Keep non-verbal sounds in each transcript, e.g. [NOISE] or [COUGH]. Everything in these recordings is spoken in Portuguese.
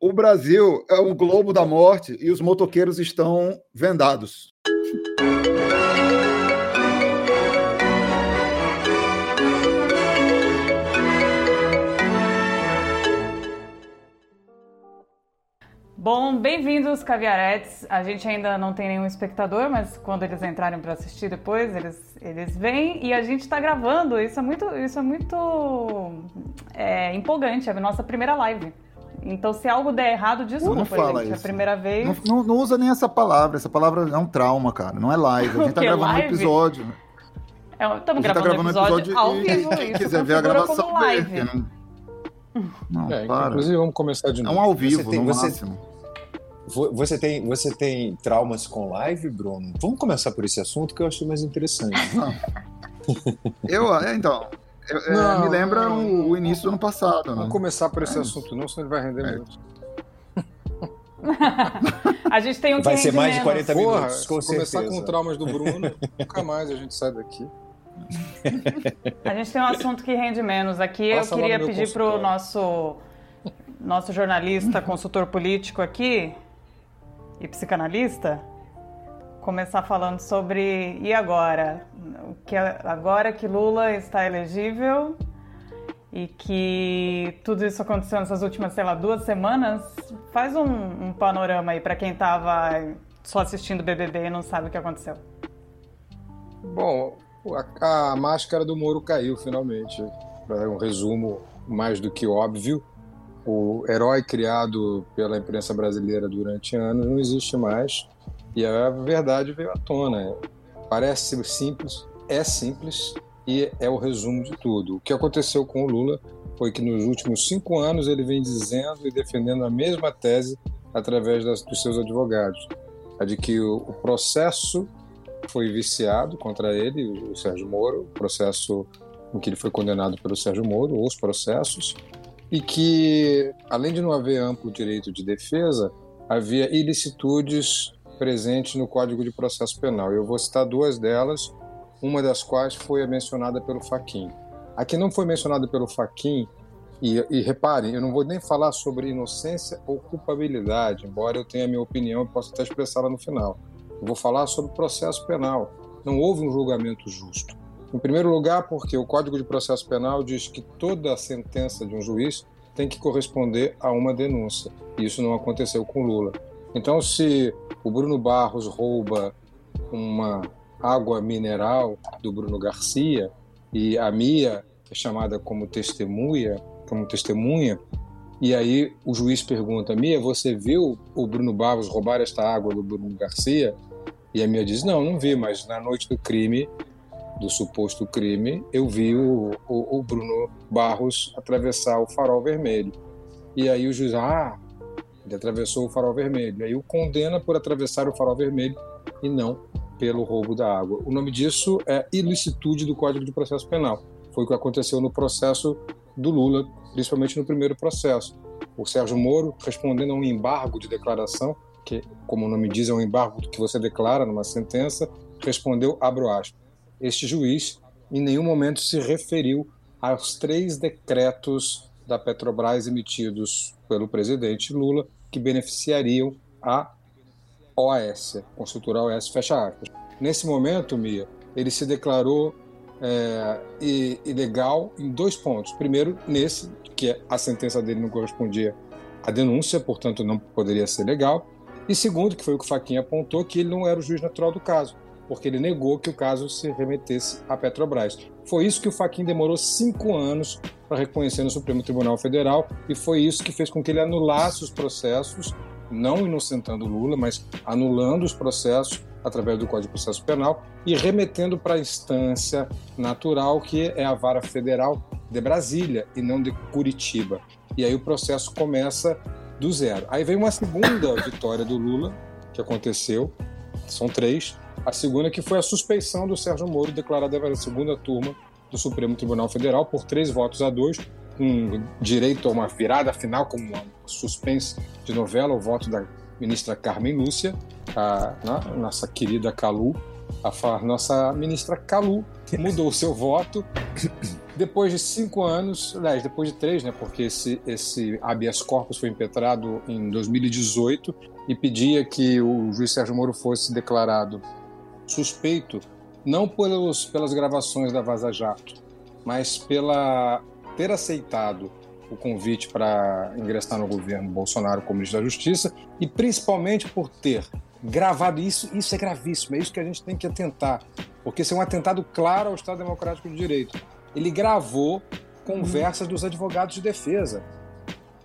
O Brasil é um globo da morte e os motoqueiros estão vendados. Bom, bem-vindos, caviaretes. A gente ainda não tem nenhum espectador, mas quando eles entrarem para assistir depois, eles, eles vêm e a gente está gravando. Isso é muito, isso é muito é, empolgante. É a nossa primeira live. Então, se algo der errado, desculpa, não fala gente. Isso. É a primeira vez. Não, não, não, usa nem essa palavra. Essa palavra é um trauma, cara. Não é live. A gente tá gravando live? um episódio. Estamos é, gravando, tá gravando um episódio, episódio ao vivo. Quem quiser ver a gravação como live. Dele, [LAUGHS] não, é, para. Inclusive, vamos começar de novo. É um ao vivo, você tem, no você, máximo. Você tem, você tem traumas com live, Bruno? Vamos começar por esse assunto que eu achei mais interessante. [LAUGHS] eu, é, então, é, não, me lembra o, o, início do ano passado. Né? Vamos começar por esse é assunto, não, senão ele vai render é. muito. [LAUGHS] a gente tem um Vai ser mais de 40 Porra, minutos, com começar com traumas do Bruno, [LAUGHS] nunca mais a gente sai daqui. A gente tem um assunto que rende menos. Aqui Passa eu queria pedir para o nosso, nosso jornalista, consultor político aqui, e psicanalista, começar falando sobre e agora? Que agora que Lula está elegível e que tudo isso aconteceu nessas últimas, sei lá, duas semanas, faz um, um panorama aí para quem estava só assistindo BBB e não sabe o que aconteceu. Bom, a, a máscara do Moro caiu finalmente. É um resumo mais do que óbvio o herói criado pela imprensa brasileira durante anos não existe mais e a verdade veio à tona. Parece simples, é simples e é o resumo de tudo. O que aconteceu com o Lula foi que nos últimos cinco anos ele vem dizendo e defendendo a mesma tese através das, dos seus advogados, a de que o, o processo foi viciado contra ele, o, Sérgio Moro, o processo em que ele foi condenado pelo Sérgio Moro, os processos, e que, além de não haver amplo direito de defesa, havia ilicitudes presentes no Código de Processo Penal. Eu vou citar duas delas, uma das quais foi mencionada pelo Faquin. A que não foi mencionada pelo Faquin, e, e reparem, eu não vou nem falar sobre inocência ou culpabilidade, embora eu tenha a minha opinião e possa até expressá-la no final. Eu vou falar sobre processo penal. Não houve um julgamento justo. Em primeiro lugar, porque o Código de Processo Penal diz que toda a sentença de um juiz tem que corresponder a uma denúncia. Isso não aconteceu com Lula. Então, se o Bruno Barros rouba uma água mineral do Bruno Garcia e a Mia é chamada como testemunha, como testemunha, e aí o juiz pergunta: Mia, você viu o Bruno Barros roubar esta água do Bruno Garcia? E a Mia diz: Não, não vi, mas na noite do crime do suposto crime, eu vi o, o, o, Bruno Barros atravessar o farol vermelho. E aí o juiz, ah, ele atravessou o farol vermelho. Aí o condena por atravessar o farol vermelho e não pelo roubo da água. O nome disso é ilicitude do Código de Processo Penal. Foi o que aconteceu no processo do Lula, principalmente no primeiro processo. O Sérgio Moro, respondendo a um embargo de declaração, que, como o nome diz, é um embargo que você declara numa sentença, respondeu, abro aspas, este juiz em nenhum momento se referiu aos três decretos da Petrobras emitidos pelo presidente Lula que beneficiariam a OAS, consultora OAS, fecha aspas. Nesse momento, Mia, ele se declarou é, ilegal em dois pontos. Primeiro, nesse, que a sentença dele não correspondia à denúncia, portanto não poderia ser legal. E segundo, que foi o que o Faquinha apontou, que ele não era o juiz natural do caso porque ele negou que o caso se remetesse à Petrobras. Foi isso que o Faquin demorou cinco anos para reconhecer no Supremo Tribunal Federal e foi isso que fez com que ele anulasse os processos, não inocentando Lula, mas anulando os processos através do Código de Processo Penal e remetendo para a instância natural que é a vara federal de Brasília e não de Curitiba. E aí o processo começa do zero. Aí vem uma segunda vitória do Lula, que aconteceu, são três, a segunda que foi a suspeição do Sérgio Moro, declarada pela segunda turma do Supremo Tribunal Federal por três votos a dois, com direito a uma virada final, como uma suspense de novela, o voto da ministra Carmen Lúcia, a, a nossa querida Calu, a, a nossa ministra Calu mudou o seu voto [COUGHS] Depois de cinco anos, aliás, depois de três, né, porque esse, esse habeas corpus foi impetrado em 2018 e pedia que o juiz Sérgio Moro fosse declarado suspeito, não pelos, pelas gravações da Vaza Jato, mas pela ter aceitado o convite para ingressar no governo Bolsonaro como ministro da Justiça e principalmente por ter gravado isso. Isso é gravíssimo, é isso que a gente tem que atentar, porque isso é um atentado claro ao Estado Democrático de Direito ele gravou conversas dos advogados de defesa.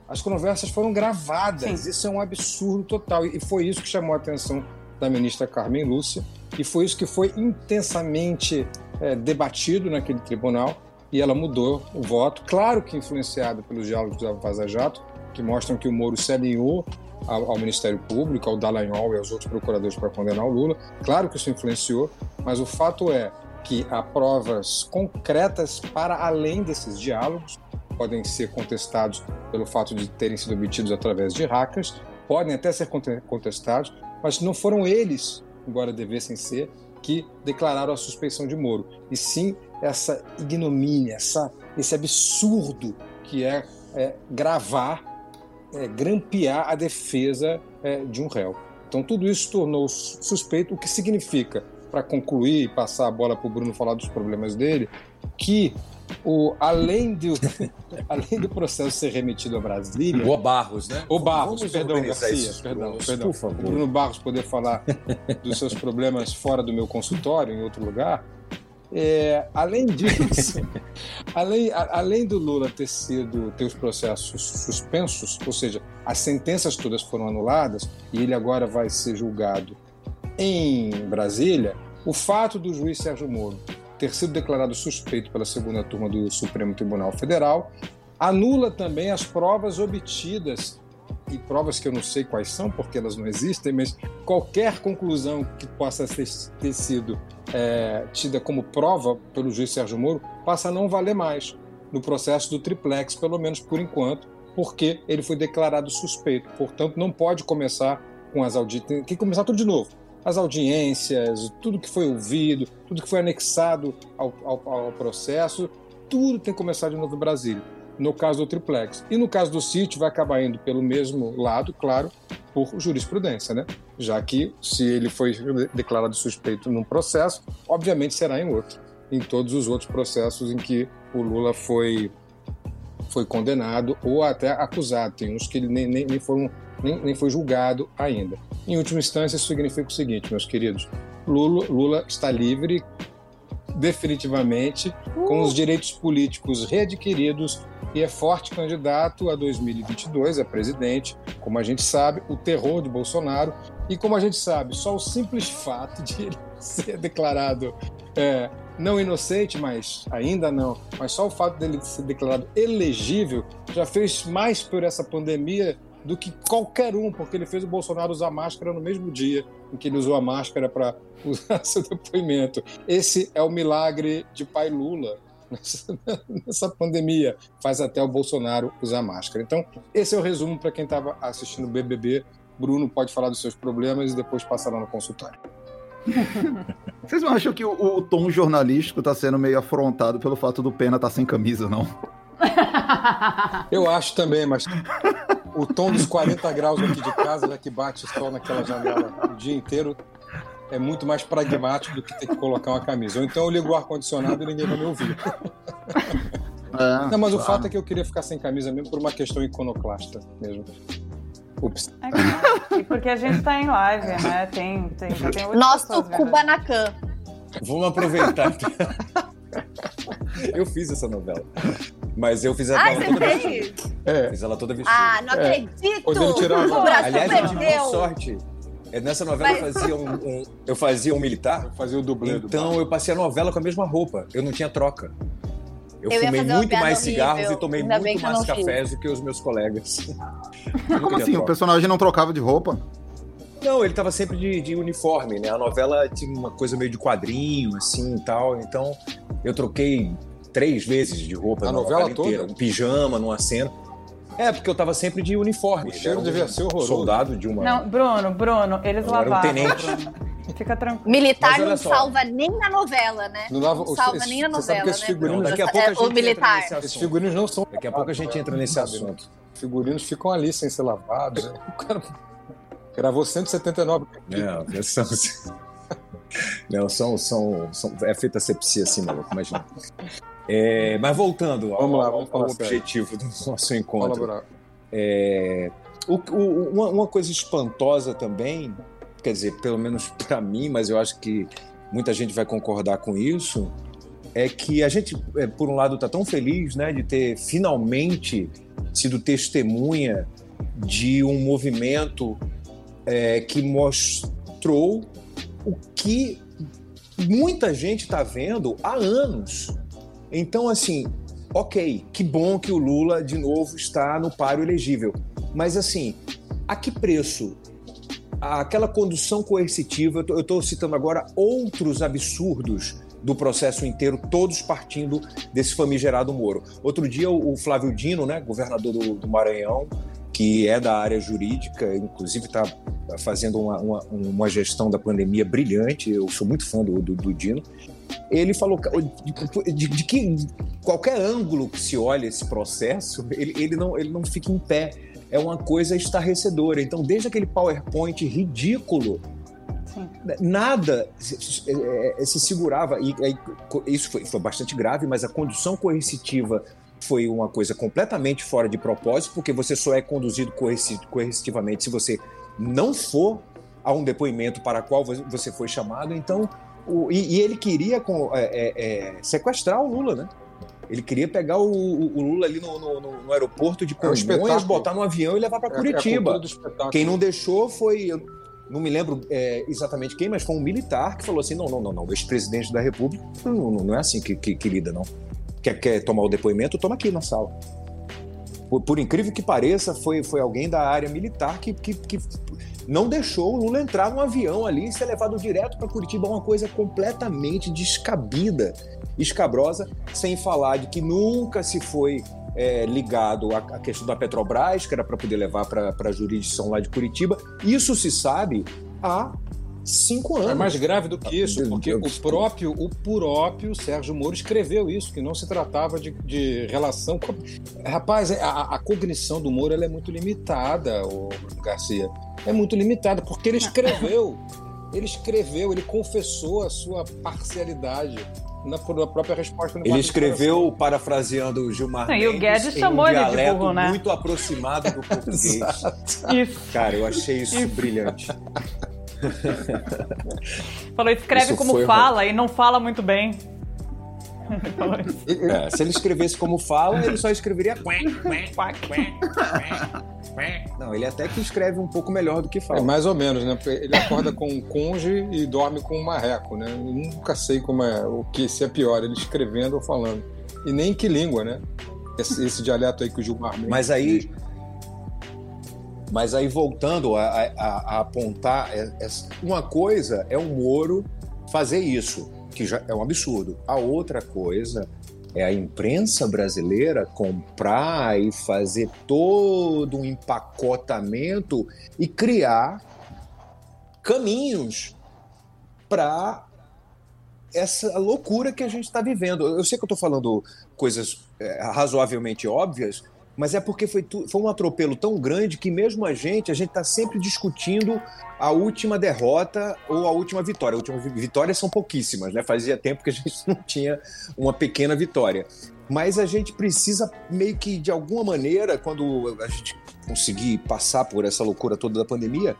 As conversas foram gravadas. Sim. Isso é um absurdo total. E foi isso que chamou a atenção da ministra Carmen Lúcia. E foi isso que foi intensamente é, debatido naquele tribunal. E ela mudou o voto, claro que influenciado pelos diálogos da Vaza Jato, que mostram que o Moro se alinhou ao, ao Ministério Público, ao Dallagnol e aos outros procuradores para condenar o Lula. Claro que isso influenciou, mas o fato é que há provas concretas para além desses diálogos, podem ser contestados pelo fato de terem sido obtidos através de hackers, podem até ser contestados, mas não foram eles, embora devessem ser, que declararam a suspeição de Moro, e sim essa ignomínia, essa, esse absurdo que é, é gravar, é, grampear a defesa é, de um réu. Então tudo isso tornou suspeito, o que significa para concluir e passar a bola para o Bruno falar dos problemas dele, que o, além, do, [LAUGHS] além do processo ser remetido a Brasília. O Barros, né? O Barros, Vamos perdão, Garcia. Perdão, perdão. Por favor. O Bruno Barros poder falar dos seus problemas fora do meu consultório, em outro lugar. É, além disso, [LAUGHS] além, a, além do Lula ter sido ter os processos suspensos, ou seja, as sentenças todas foram anuladas e ele agora vai ser julgado em Brasília, o fato do juiz Sérgio Moro ter sido declarado suspeito pela segunda turma do Supremo Tribunal Federal anula também as provas obtidas e provas que eu não sei quais são, porque elas não existem, mas qualquer conclusão que possa ter, sido é, tida como prova pelo juiz Sérgio Moro passa a não valer mais no processo do triplex, pelo menos por enquanto, porque ele foi declarado suspeito. Portanto, não pode começar com as audiências, tem que começar tudo de novo as audiências, tudo que foi ouvido, tudo que foi anexado ao, ao, ao processo, tudo tem que começar de novo em Brasília, no caso do triplex. E no caso do sítio, vai acabar indo pelo mesmo lado, claro, por jurisprudência, né? Já que se ele foi declarado suspeito num processo, obviamente será em outro, em todos os outros processos em que o Lula foi foi condenado ou até acusado. Tem uns que nem, nem, nem foram nem, nem foi julgado ainda. Em última instância, isso significa o seguinte, meus queridos: Lula, Lula está livre definitivamente, com os direitos políticos readquiridos e é forte candidato a 2022 a presidente. Como a gente sabe, o terror de Bolsonaro. E como a gente sabe, só o simples fato de ele [LAUGHS] ser declarado é, não inocente, mas ainda não, mas só o fato dele ser declarado elegível já fez mais por essa pandemia do que qualquer um, porque ele fez o Bolsonaro usar máscara no mesmo dia em que ele usou a máscara para usar [LAUGHS] seu depoimento. Esse é o milagre de pai Lula [LAUGHS] nessa, pandemia. Faz até o Bolsonaro usar máscara. Então, esse é o resumo para quem estava assistindo o BBB. Bruno pode falar dos seus problemas e depois passar lá no consultório. [LAUGHS] Vocês não acham que o, o tom jornalístico está sendo meio afrontado pelo fato do Pena estar tá sem camisa, não? [LAUGHS] Eu acho também, mas o tom dos 40 graus aqui de casa, né, que bate sol naquela janela o dia inteiro, é muito mais pragmático do que ter que colocar uma camisa. Ou então eu ligo o ar-condicionado e ninguém vai me ouvir. É, [LAUGHS] Não, mas o fato é que eu queria ficar sem camisa mesmo por uma questão iconoclasta mesmo. Ups. É, e porque a gente tá em live, né? Tem, tem, tem Nosso Kubanacan. Vamos aproveitar. [LAUGHS] eu fiz essa novela. Mas eu fiz ela ah, toda vestida. É. Fiz ela toda vestida. Ah, não é. acredito! Quando ele tirava... O Brasil Aliás, perdeu. eu tive sorte. É, nessa novela Mas... eu, fazia um, um, eu fazia um militar. Eu fazia o dublê. Então eu passei a novela com a mesma roupa. Eu não tinha troca. Eu, eu fumei muito mais cigarros horrível. e tomei Ainda muito mais cafés do que os meus colegas. [LAUGHS] Como assim? Troca. O personagem não trocava de roupa? Não, ele tava sempre de, de, uniforme, né? A novela tinha uma coisa meio de quadrinho, assim e tal. Então eu troquei três vezes de roupa a novela, novela inteira. Um pijama numa cena. É, porque eu tava sempre de uniforme. O cheiro um devia ser horroroso. Soldado de uma. Não, Bruno, Bruno, eles eu lavavam. Era um tenente. Fica tranquilo. Militar não só. salva nem na novela, né? Não, não salva nem na novela, né? Figurinos, daqui a pouco a gente militar. Esses figurinos não são. Daqui a pouco a gente entra nesse assunto. Figurinos ficam ali sem ser lavados. [LAUGHS] O cara gravou 179. É, são. Não, são, são, são, é feita sepsia assim, maluco, imagina. É, mas voltando vamos ao, lá, vamos ao objetivo sério. do [LAUGHS] nosso encontro. É, o, o, uma, uma, coisa espantosa também, quer dizer, pelo menos [LAUGHS] para mim, mas eu acho que muita gente vai concordar com isso, é que a gente, é, por um lado, está tão feliz né, de ter finalmente sido testemunha de um movimento é, que mostrou o que muita gente está vendo há anos. Então, assim, ok, que bom que o Lula de novo está no páreo elegível. Mas, assim, a que preço? Aquela condução coercitiva, eu estou citando agora outros absurdos do processo inteiro, todos partindo desse famigerado Moro. Outro dia, o Flávio Dino, né, governador do, do Maranhão, que é da área jurídica, inclusive está fazendo uma, uma, uma, gestão da pandemia brilhante. Eu sou muito fã do, do, do Dino. Ele falou de, de, de, que qualquer ângulo que se olhe esse processo, ele, ele, não, ele não fica em pé. É uma coisa estarrecedora. Então, desde aquele PowerPoint ridículo nada se, é, se, segurava, e, isso foi, foi, bastante grave, mas a condução coercitiva foi uma coisa completamente fora de propósito, porque você só é conduzido coercitivamente se você não for a um depoimento para qual você foi chamado. Então, o, e, e, ele queria com, é, é, é sequestrar o Lula, né? Ele queria pegar o, o Lula ali no, no, no, aeroporto de é Congonhas, botar no avião e levar para é, Curitiba. Quem não deixou foi, não me lembro é, exatamente quem, mas foi um militar que falou assim: não, não, não, não, o ex-presidente da República não, não, não, é assim que, que, que lida, não quer, quer tomar o depoimento, toma aqui na sala. Por, por, incrível que pareça, foi, foi alguém da área militar que, que, que não deixou o Lula entrar no avião ali e ser levado direto para Curitiba, uma coisa completamente descabida, escabrosa, sem falar de que nunca se foi é, ligado à, à, questão da Petrobras, que era para poder levar para a jurisdição lá de Curitiba. Isso se sabe há cinco anos. É mais grave do que isso, porque o próprio, o próprio Sérgio Moro escreveu isso, que não se tratava de, de relação com. Rapaz, a, a cognição do Moro é muito limitada, o Garcia. É muito limitada, porque ele escreveu. Ele escreveu, ele confessou a sua parcialidade na, na própria resposta. Ele escreveu, parafraseando o Gilmar Não, Mendes, e o Guedes chamou um ele de burro, né? muito aproximado do [LAUGHS] português. isso. Cara, eu achei isso, isso. brilhante. [LAUGHS] [LAUGHS] Falou, escreve isso como fala e não fala muito bem. É, se ele escrevesse como fala, ele só escreveria. Não, ele até que escreve um pouco melhor do que fala. É mais ou menos, né? Ele acorda com um conge e dorme com um marreco, né? Eu nunca sei como é o que se é pior, ele escrevendo ou falando. E nem que língua, né? Esse, esse dialeto aí que o Gilmar Mas aí, mas aí, voltando a, a, a apontar, é, é, uma coisa é o Moro fazer isso, que já é um absurdo. A outra coisa é a imprensa brasileira comprar e fazer todo um empacotamento e criar caminhos para essa loucura que a gente está vivendo. Eu sei que eu estou falando coisas é, razoavelmente óbvias, mas é porque foi, foi um atropelo tão grande que mesmo a gente, a gente está sempre discutindo a última derrota ou a última vitória. A última vitória são pouquíssimas, né? Fazia tempo que a [LAUGHS] gente não tinha uma pequena vitória. Mas a gente precisa meio que, de alguma maneira, quando a gente conseguir passar por essa loucura toda da pandemia,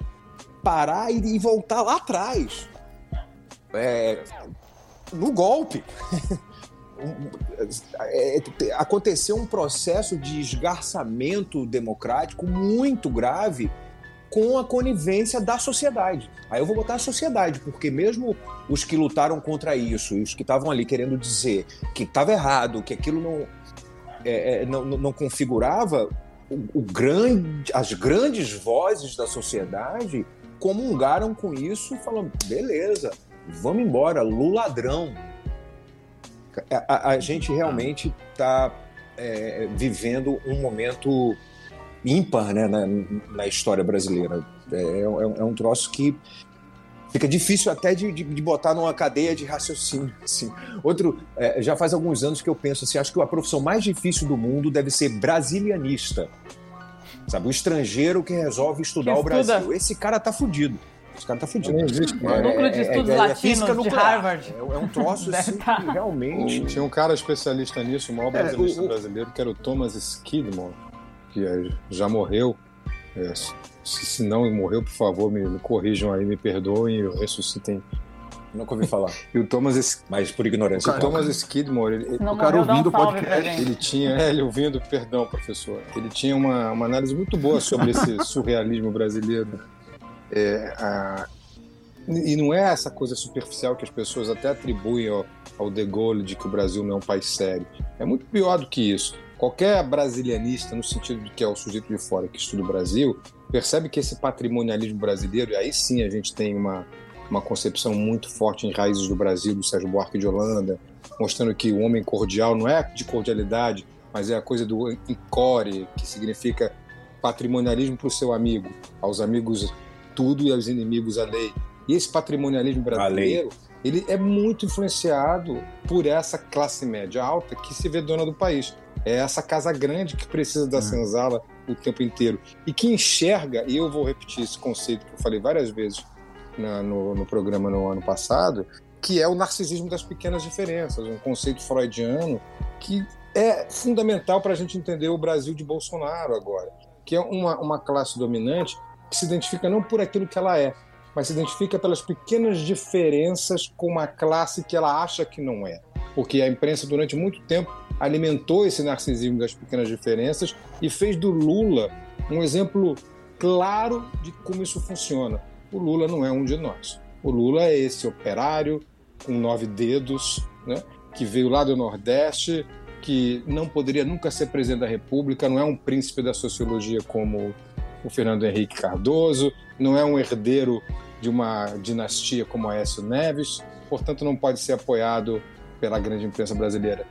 parar e, e voltar lá atrás. É, no golpe. [LAUGHS] É, é, aconteceu um processo de esgarçamento democrático muito grave com a conivência da sociedade. Aí eu vou botar a sociedade, porque mesmo os que lutaram contra isso, os que estavam ali querendo dizer que estava errado, que aquilo não, é, é, não, não, configurava, o, o grande, as grandes vozes da sociedade comungaram com isso, falando: beleza, vamos embora, Lula ladrão, a, a gente realmente está é, vivendo um momento ímpar né, na, na história brasileira. É, é, é, um troço que fica difícil até de, de, de, botar numa cadeia de raciocínio. Assim. Outro, é, já faz alguns anos que eu penso assim, acho que a profissão mais difícil do mundo deve ser brasilianista. Sabe, o estrangeiro que resolve estudar que o Brasil. Esse cara tá fudido. Esse cara tá fudido. É, é, Núcleo de Estudos é, é, Latinos de Harvard. É, é um troço [LAUGHS] assim, tá. realmente. Tinha um cara especialista nisso, o maior brasileiro o, brasileiro, que era o Thomas Skidmore, que já morreu. Se, se, não morreu, por favor, me, me corrijam aí, me perdoem, eu ressuscitem. Nunca ouvi falar. [LAUGHS] e o Thomas. Mas por ignorância. O Thomas Skidmore, ele, o cara ouvindo o podcast. Ele tinha. É, ele ouvindo, perdão, professor. Ele tinha uma, uma análise muito boa sobre esse [LAUGHS] surrealismo brasileiro. É, a, e não é essa coisa superficial que as pessoas até atribuem ao, ao De Gaulle de que o Brasil não é um país sério. É muito pior do que isso. Qualquer brasilianista, no sentido de que é o sujeito de fora que estuda o Brasil, percebe que esse patrimonialismo brasileiro, e aí sim a gente tem uma, uma concepção muito forte em raízes do Brasil, do Sérgio Buarque de Holanda, mostrando que o homem cordial não é de cordialidade, mas é a coisa do encore, que significa patrimonialismo para o seu amigo, aos amigos tudo e aos inimigos a lei. E esse patrimonialismo brasileiro, ele é muito influenciado por essa classe média alta que se vê dona do país. É essa casa grande que precisa da hum. senzala o tempo inteiro e que enxerga, e eu vou repetir esse conceito que eu falei várias vezes na, no, no programa no ano passado, que é o narcisismo das pequenas diferenças, um conceito freudiano que é fundamental para a gente entender o Brasil de Bolsonaro agora, que é uma, uma classe dominante que se identifica não por aquilo que ela é, mas se identifica pelas pequenas diferenças com uma classe que ela acha que não é. Porque a imprensa, durante muito tempo, alimentou esse narcisismo das pequenas diferenças e fez do Lula um exemplo claro de como isso funciona. O Lula não é um de nós. O Lula é esse operário com nove dedos, né, que veio lá do Nordeste, que não poderia nunca ser presidente da República, não é um príncipe da sociologia como o Fernando Henrique Cardoso, não é um herdeiro de uma dinastia como Aécio Neves, portanto não pode ser apoiado pela grande imprensa brasileira.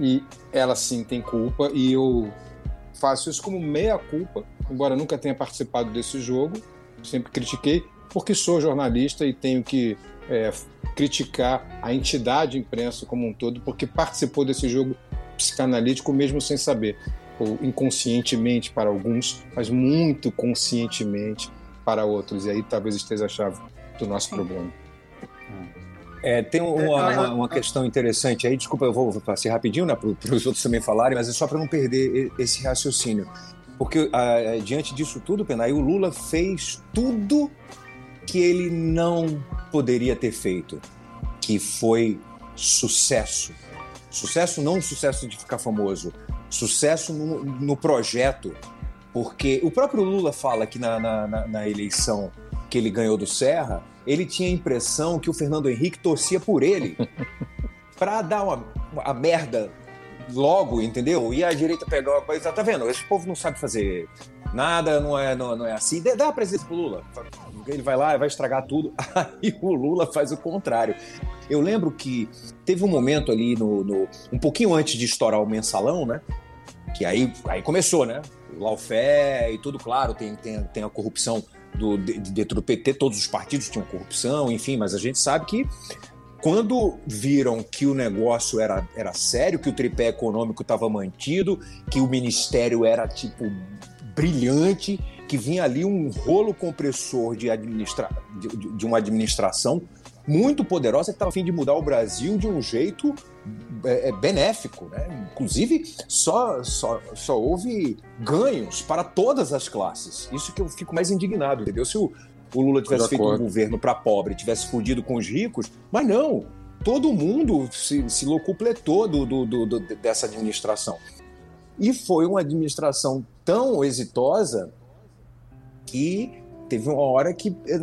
E ela sim tem culpa, e eu faço isso como meia culpa, embora nunca tenha participado desse jogo, sempre critiquei, porque sou jornalista e tenho que é, criticar a entidade imprensa como um todo, porque participou desse jogo psicanalítico mesmo sem saber, ou inconscientemente para alguns, mas muito conscientemente para outros. E aí talvez esteja a chave do nosso problema. É, tem uma, uma, uma, questão interessante aí, desculpa, eu vou passar rapidinho né, para os outros também falarem, mas é só para não perder esse raciocínio. Porque ah, diante disso tudo, Penay, o Lula fez tudo que ele não poderia ter feito, que foi sucesso. Sucesso não sucesso de ficar famoso, sucesso no, no projeto. Porque o próprio Lula fala que na, na, na eleição que ele ganhou do Serra, ele tinha a impressão que o Fernando Henrique torcia por ele [LAUGHS] para dar uma, merda logo, entendeu? E a direita pegar uma coisa, tá vendo? Esse povo não sabe fazer nada, não é, não, não é assim. Dá a presença pro Lula. Ele vai lá vai estragar tudo. [LAUGHS] Aí o Lula faz o contrário. Eu lembro que teve um momento ali no, no um pouquinho antes de estourar o mensalão, né? Que aí, aí começou, né? O Laufé e tudo, claro, tem, tem, tem a corrupção do, de, dentro do PT, todos os partidos tinham corrupção, enfim, mas a gente sabe que quando viram que o negócio era, era sério, que o tripé econômico estava mantido, que o ministério era tipo brilhante, que vinha ali um rolo compressor de, administra de, de uma administração muito poderosa que estava a fim de mudar o Brasil de um jeito é, é, benéfico. Né? Inclusive, só, só, só houve ganhos para todas as classes. Isso que eu fico mais indignado, entendeu? Se o, o Lula tivesse feito um governo para pobre, tivesse fundido com os ricos, mas não. Todo mundo se, se locupletou do, do, do, dessa administração. E foi uma administração tão exitosa que teve uma hora que eh,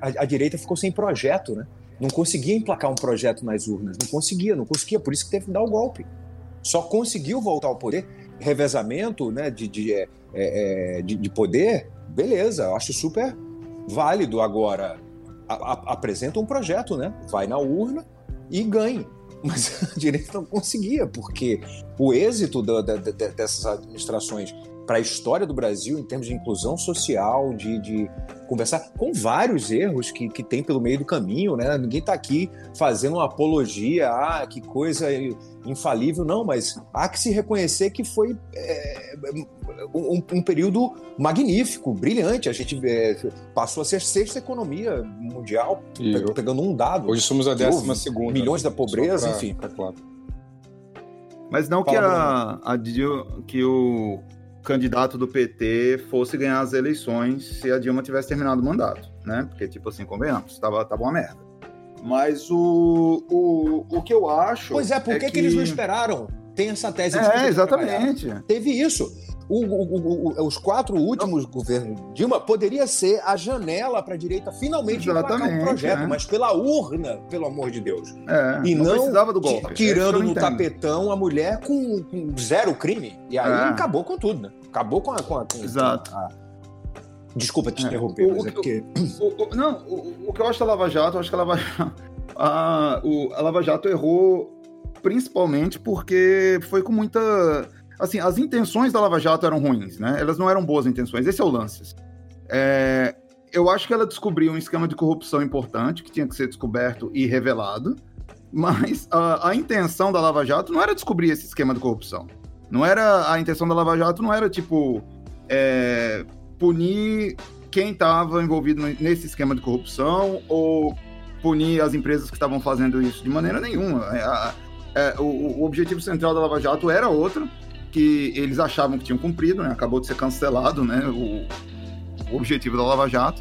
a, a, direita ficou sem projeto, né? Não conseguia emplacar um projeto nas urnas, não conseguia, não conseguia, por isso que teve que dar o golpe. Só conseguiu voltar ao poder, revezamento né, de, de, é, de, de poder, beleza, eu acho super válido. Agora, a, a, apresenta um projeto, né? Vai na urna e ganhe. [LAUGHS] Mas a direita não conseguia, porque o êxito da, da, dessas administrações para a história do Brasil em termos de inclusão social, de, de conversar com vários erros que, que tem pelo meio do caminho, né? Ninguém está aqui fazendo uma apologia, ah, que coisa infalível, não, mas há que se reconhecer que foi é, um, um, período magnífico, brilhante. A gente é, passou a ser sexta economia mundial, e pegando um dado. Hoje somos a décima segunda. Milhões né? da pobreza, pra, enfim. claro. Mas não que, a, a, que o candidato do PT fosse ganhar as eleições se a Dilma tivesse terminado o mandato, né? Porque, tipo assim, convenhamos, tava, tava uma merda. Mas o, o, o que eu acho. Pois é, por é que, que... eles não esperaram? Tem essa tese. É, exatamente. Teve isso. O, o, o, os quatro últimos governos Dilma poderia ser a janela para a direita finalmente Exatamente, um projeto, é. mas pela urna, pelo amor de Deus. É, e não, precisava do golpe. Tirando no tapetão a mulher com, com, zero crime. E aí é. acabou com tudo, né? Acabou com a. Com a com Exato. A... Desculpa te é. interromper, mas é porque. não, o, que eu acho da Lava Jato, eu acho que a Lava Jato. A, a Lava Jato errou principalmente porque foi com muita assim, as intenções da Lava Jato eram ruins, né? Elas não eram boas intenções. Esse é o lance. É, eu acho que ela descobriu um esquema de corrupção importante que tinha que ser descoberto e revelado, mas a, a intenção da Lava Jato não era descobrir esse esquema de corrupção. Não era a intenção da Lava Jato não era tipo é, punir quem estava envolvido nesse esquema de corrupção ou punir as empresas que estavam fazendo isso de maneira nenhuma. É, é, o, o, objetivo central da Lava Jato era outro, que eles achavam que tinham cumprido, né? Acabou de ser cancelado, né? O, o objetivo da Lava Jato,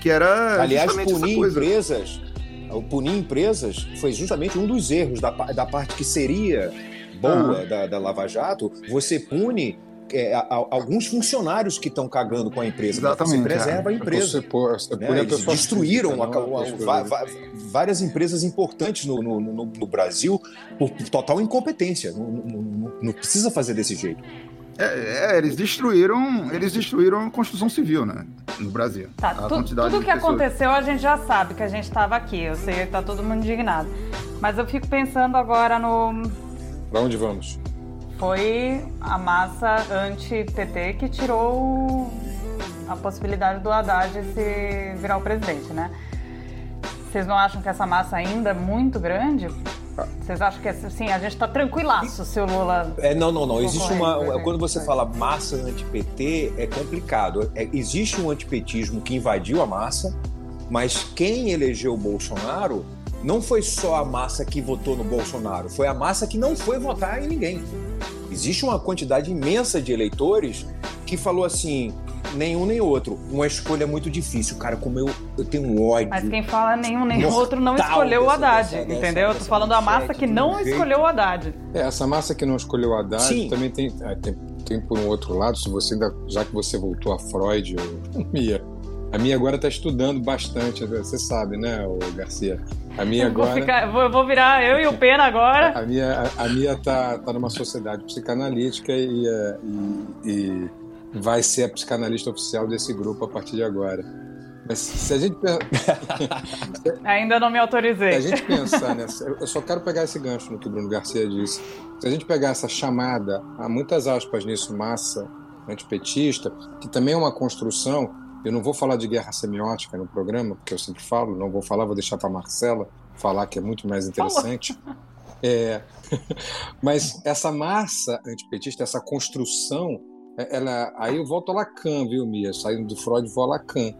que era aliás punir empresas, o punir empresas foi justamente um dos erros da, da parte que seria boa da, da Lava Jato. Você pune é, a, a, alguns funcionários que estão cagando com a empresa. Exatamente. Você preserva é. a empresa. Você, né? Eles destruíram a, a, várias empresas importantes no, no, no, no, Brasil por total incompetência. Não, não, não precisa fazer desse jeito. É, é, eles destruíram, eles destruíram a construção civil, né, no Brasil. Tá, tu, tudo o que aconteceu a gente já sabe que a gente estava aqui. Eu sei que tá todo mundo indignado, mas eu fico pensando agora no. Para onde vamos? Foi a massa anti-PT que tirou a possibilidade do Haddad se virar o presidente, né? Vocês não acham que essa massa ainda é muito grande? Vocês acham que assim, a gente está tranquilaço se o Lula. É, não, não, não. Existe uma. Quando você fala massa anti-PT, é complicado. É, existe um antipetismo que invadiu a massa, mas quem elegeu o Bolsonaro não foi só a massa que votou no Bolsonaro, foi a massa que não foi votar em ninguém. Existe uma quantidade imensa de eleitores que falou assim: nenhum nem outro. Uma escolha muito difícil. Cara, como eu, eu tenho um ódio. Mas quem fala nenhum nem outro não escolheu o Haddad, dessa, entendeu? Dessa, eu tô falando da massa que não escolheu o Haddad. É, essa massa que não escolheu o Haddad Sim. também tem, é, tem, tem por um outro lado, se você ainda, já que você voltou a Freud, ou [LAUGHS] Mia, a minha agora está estudando bastante, você sabe, né, o Garcia? A minha agora. Vou, ficar, vou, vou, virar eu e o Pena agora. A, minha, a, a minha tá, tá numa sociedade psicanalítica e, é, e, e, vai ser a psicanalista oficial desse grupo a partir de agora. Mas se a gente. [LAUGHS] Ainda não me autorizei. Se a gente pensar nessa. Eu só quero pegar esse gancho no que o Bruno Garcia disse. Se a gente pegar essa chamada, há muitas aspas nisso, massa antipetista, que também é uma construção eu não vou falar de guerra semiótica no programa, porque eu sempre falo, não vou falar, vou deixar para Marcela falar, que é muito mais interessante. É, [LAUGHS] mas essa massa antipetista, essa construção, é, ela, aí eu volto a Lacan, viu, Mia? Saindo do Freud, vou a Lacan.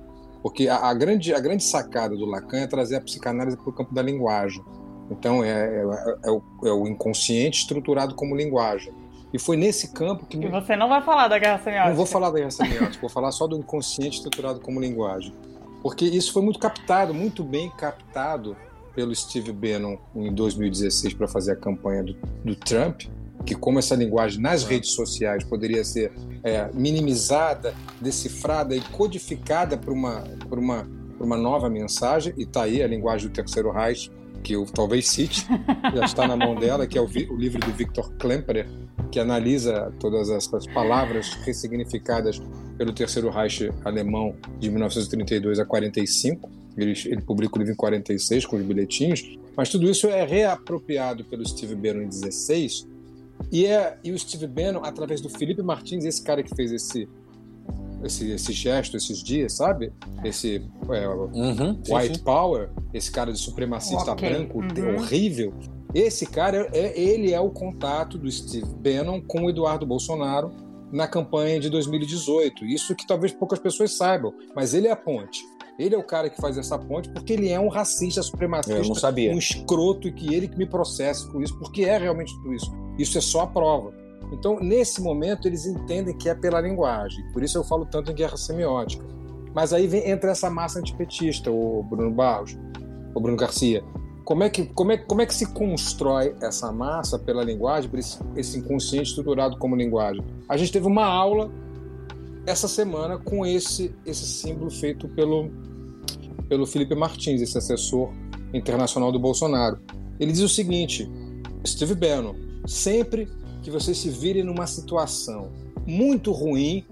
Porque a, a, grande, a grande sacada do Lacan é trazer a psicanálise para o campo da linguagem. Então, é, é, é, o, é o inconsciente estruturado como linguagem. E foi nesse campo que. E você não vai falar da guerra semiótica. Não vou falar da guerra semiótica, vou falar só do inconsciente estruturado como linguagem. Porque isso foi muito captado, muito bem captado pelo Steve Bannon em 2016 para fazer a campanha do, do, Trump, que como essa linguagem nas redes sociais poderia ser é, minimizada, decifrada e codificada por uma, por uma, por uma nova mensagem, e está aí a linguagem do Terceiro Reich, que eu talvez cite, já está na mão dela, que é o, o livro do Victor Klemperer, que analisa todas essas palavras ressignificadas pelo Terceiro Reich alemão de 1932 a 45. Ele, ele publica o livro em 46 com os bilhetinhos, mas tudo isso é reapropriado pelo Steve Bannon em 16 E, é, e o Steve Bannon, através do Felipe Martins, esse cara que fez esse, esse, esse gesto esses dias, sabe? Esse é, uhum, white sim, sim. power, esse cara de supremacista okay. branco uhum. horrível. Esse cara, é, ele é o contato do Steve Bannon com o Eduardo Bolsonaro na campanha de 2018. Isso que talvez poucas pessoas saibam, mas ele é a ponte. Ele é o cara que faz essa ponte porque ele é um racista supremacista, Eu não sabia. um escroto e que ele que me processa com isso, porque é realmente tudo isso. Isso é só a prova. Então, nesse momento, eles entendem que é pela linguagem. Por isso eu falo tanto em guerra semiótica. Mas aí vem, entra essa massa antipetista, o Bruno Barros, o Bruno Garcia. Como é, que, como, é, como é que se constrói essa massa pela linguagem, esse, esse inconsciente estruturado como linguagem? A gente teve uma aula essa semana com esse, esse símbolo feito pelo, pelo Felipe Martins, esse assessor internacional do Bolsonaro. Ele diz o seguinte: Steve Bannon, sempre que vocês se virem numa situação muito ruim,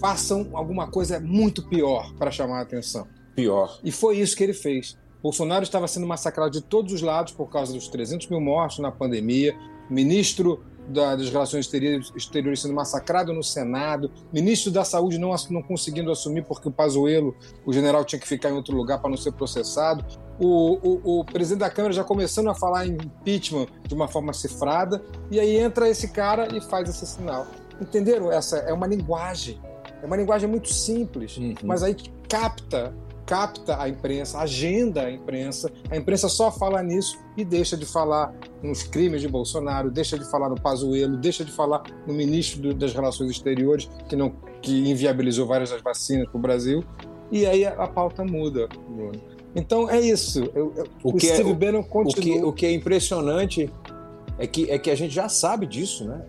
façam alguma coisa muito pior para chamar a atenção. Pior. E foi isso que ele fez. Bolsonaro estava sendo massacrado de todos os lados por causa dos 300 mil mortos na pandemia. Ministro das Relações Exteriores sendo massacrado no Senado, ministro da Saúde não, não conseguindo assumir porque o Pazuello, o general, tinha que ficar em outro lugar para não ser processado, o, o, o, presidente da Câmara já começando a falar em impeachment de uma forma cifrada, e aí entra esse cara e faz esse sinal. Entenderam? Essa é uma linguagem, é uma linguagem muito simples, uhum. mas aí capta capta a imprensa, agenda a imprensa, a imprensa só fala nisso e deixa de falar nos crimes de Bolsonaro, deixa de falar no Pazuello, deixa de falar no ministro do, das Relações Exteriores, que, não, que inviabilizou várias das vacinas para o Brasil, e aí a, a pauta muda, Bruno. Então é isso. Eu, eu, o, que é Bannon continua... O que, o que é impressionante é que, é que a gente já sabe disso, né?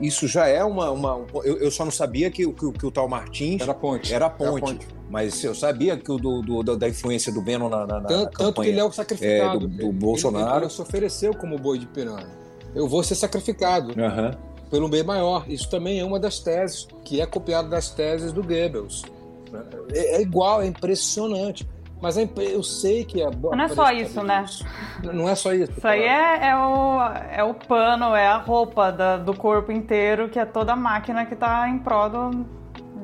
Isso já é uma. uma eu, eu só não sabia que, que, que o tal Martins. Era ponte. Era ponte. Era ponte. Mas eu sabia que o do, do, da influência do Beno na, na, tanto, campanha, tanto que ele é o sacrificado. É, do, do Bolsonaro. Ele, ele, se ofereceu como boi de piranha. Eu vou ser sacrificado. Uhum. Pelo bem maior. Isso também é uma das teses, que é copiado das teses do Goebbels. É, é igual, é impressionante. Mas eu sei que é boa. Não é só isso, né? Não é só isso. Isso aí é, é, o, é o pano, é a roupa da, do corpo inteiro, que é toda a máquina que está em prol do,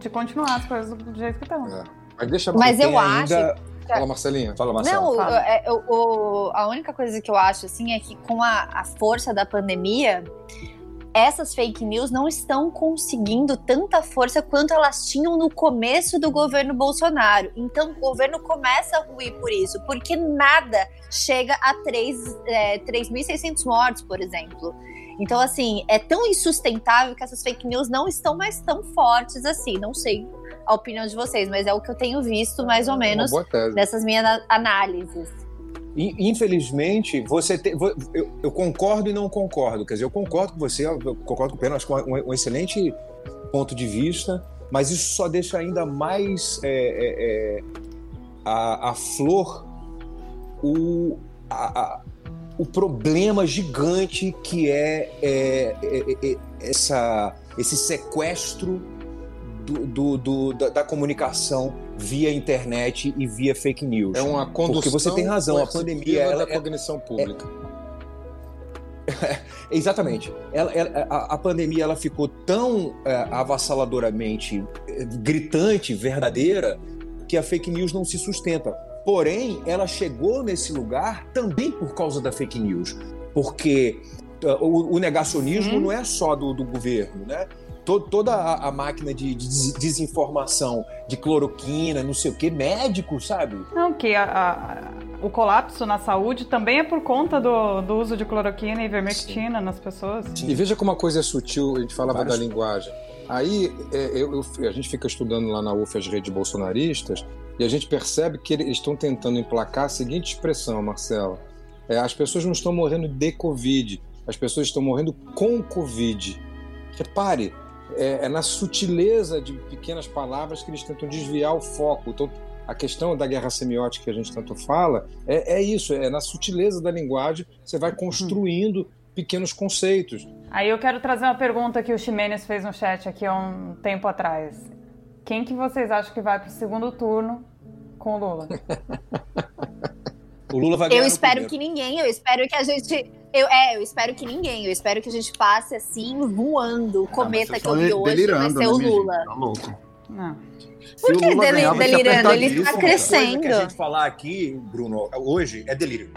de continuar as coisas do jeito que estão. É. Mas deixa Mas eu acho. Ainda... Fala, Marcelinha. Fala, Marcelo. Não, Fala. É, eu, eu, a única coisa que eu acho, assim, é que com a, a força da pandemia, essas fake news não estão conseguindo tanta força quanto elas tinham no começo do governo Bolsonaro. Então, o governo começa a ruir por isso, porque nada chega a 3.600 é, mortos, por exemplo. Então, assim, é tão insustentável que essas fake news não estão mais tão fortes assim. Não sei a opinião de vocês, mas é o que eu tenho visto mais ou menos nessas minhas análises. Infelizmente, você te, eu, eu, concordo e não concordo. Quer dizer, eu concordo com você, eu concordo com o Pena, acho que é um, um, excelente ponto de vista, mas isso só deixa ainda mais é, é, é, a, a, flor o, a, a, o problema gigante que é, é, é, é essa, esse sequestro do, do, do da, da, comunicação via internet e via fake news. É uma condução Porque você tem razão, a pandemia ela da é, cognição pública. É, [LAUGHS] exatamente. Ela, ela, a, a, pandemia ela ficou tão é, avassaladoramente é, gritante, verdadeira, que a fake news não se sustenta. Porém, ela chegou nesse lugar também por causa da fake news. Porque uh, o, o, negacionismo não é só do, do governo, né? toda a, a, máquina de, de, desinformação, de cloroquina, não sei o que, médico, sabe? Não, que a, a, o colapso na saúde também é por conta do, do uso de cloroquina e ivermectina Sim. nas pessoas. Sim. E veja como a coisa é sutil, a gente falava Várias... da linguagem. Aí é, eu, eu, a gente fica estudando lá na UF as redes bolsonaristas e a gente percebe que eles estão tentando emplacar a seguinte expressão, Marcela. É, as pessoas não estão morrendo de Covid, as pessoas estão morrendo com Covid. Repare, é, é, na sutileza de pequenas palavras que eles tentam desviar o foco. Então, a questão da guerra semiótica que a gente tanto fala é, é isso, é na sutileza da linguagem você vai construindo pequenos conceitos. Aí eu quero trazer uma pergunta que o Ximenes fez no chat aqui há um tempo atrás. Quem que vocês acham que vai para o segundo turno com o Lula? o Lula vai ganhar Eu espero que ninguém, eu espero que a gente Eu, é, eu espero que ninguém. Eu espero que a gente passe assim, voando. O cometa que eu vi hoje vai ser né, o Lula. Tá louco. Não. Por que delirando? Ele está crescendo. O que a gente falar aqui, Bruno, hoje é delírio.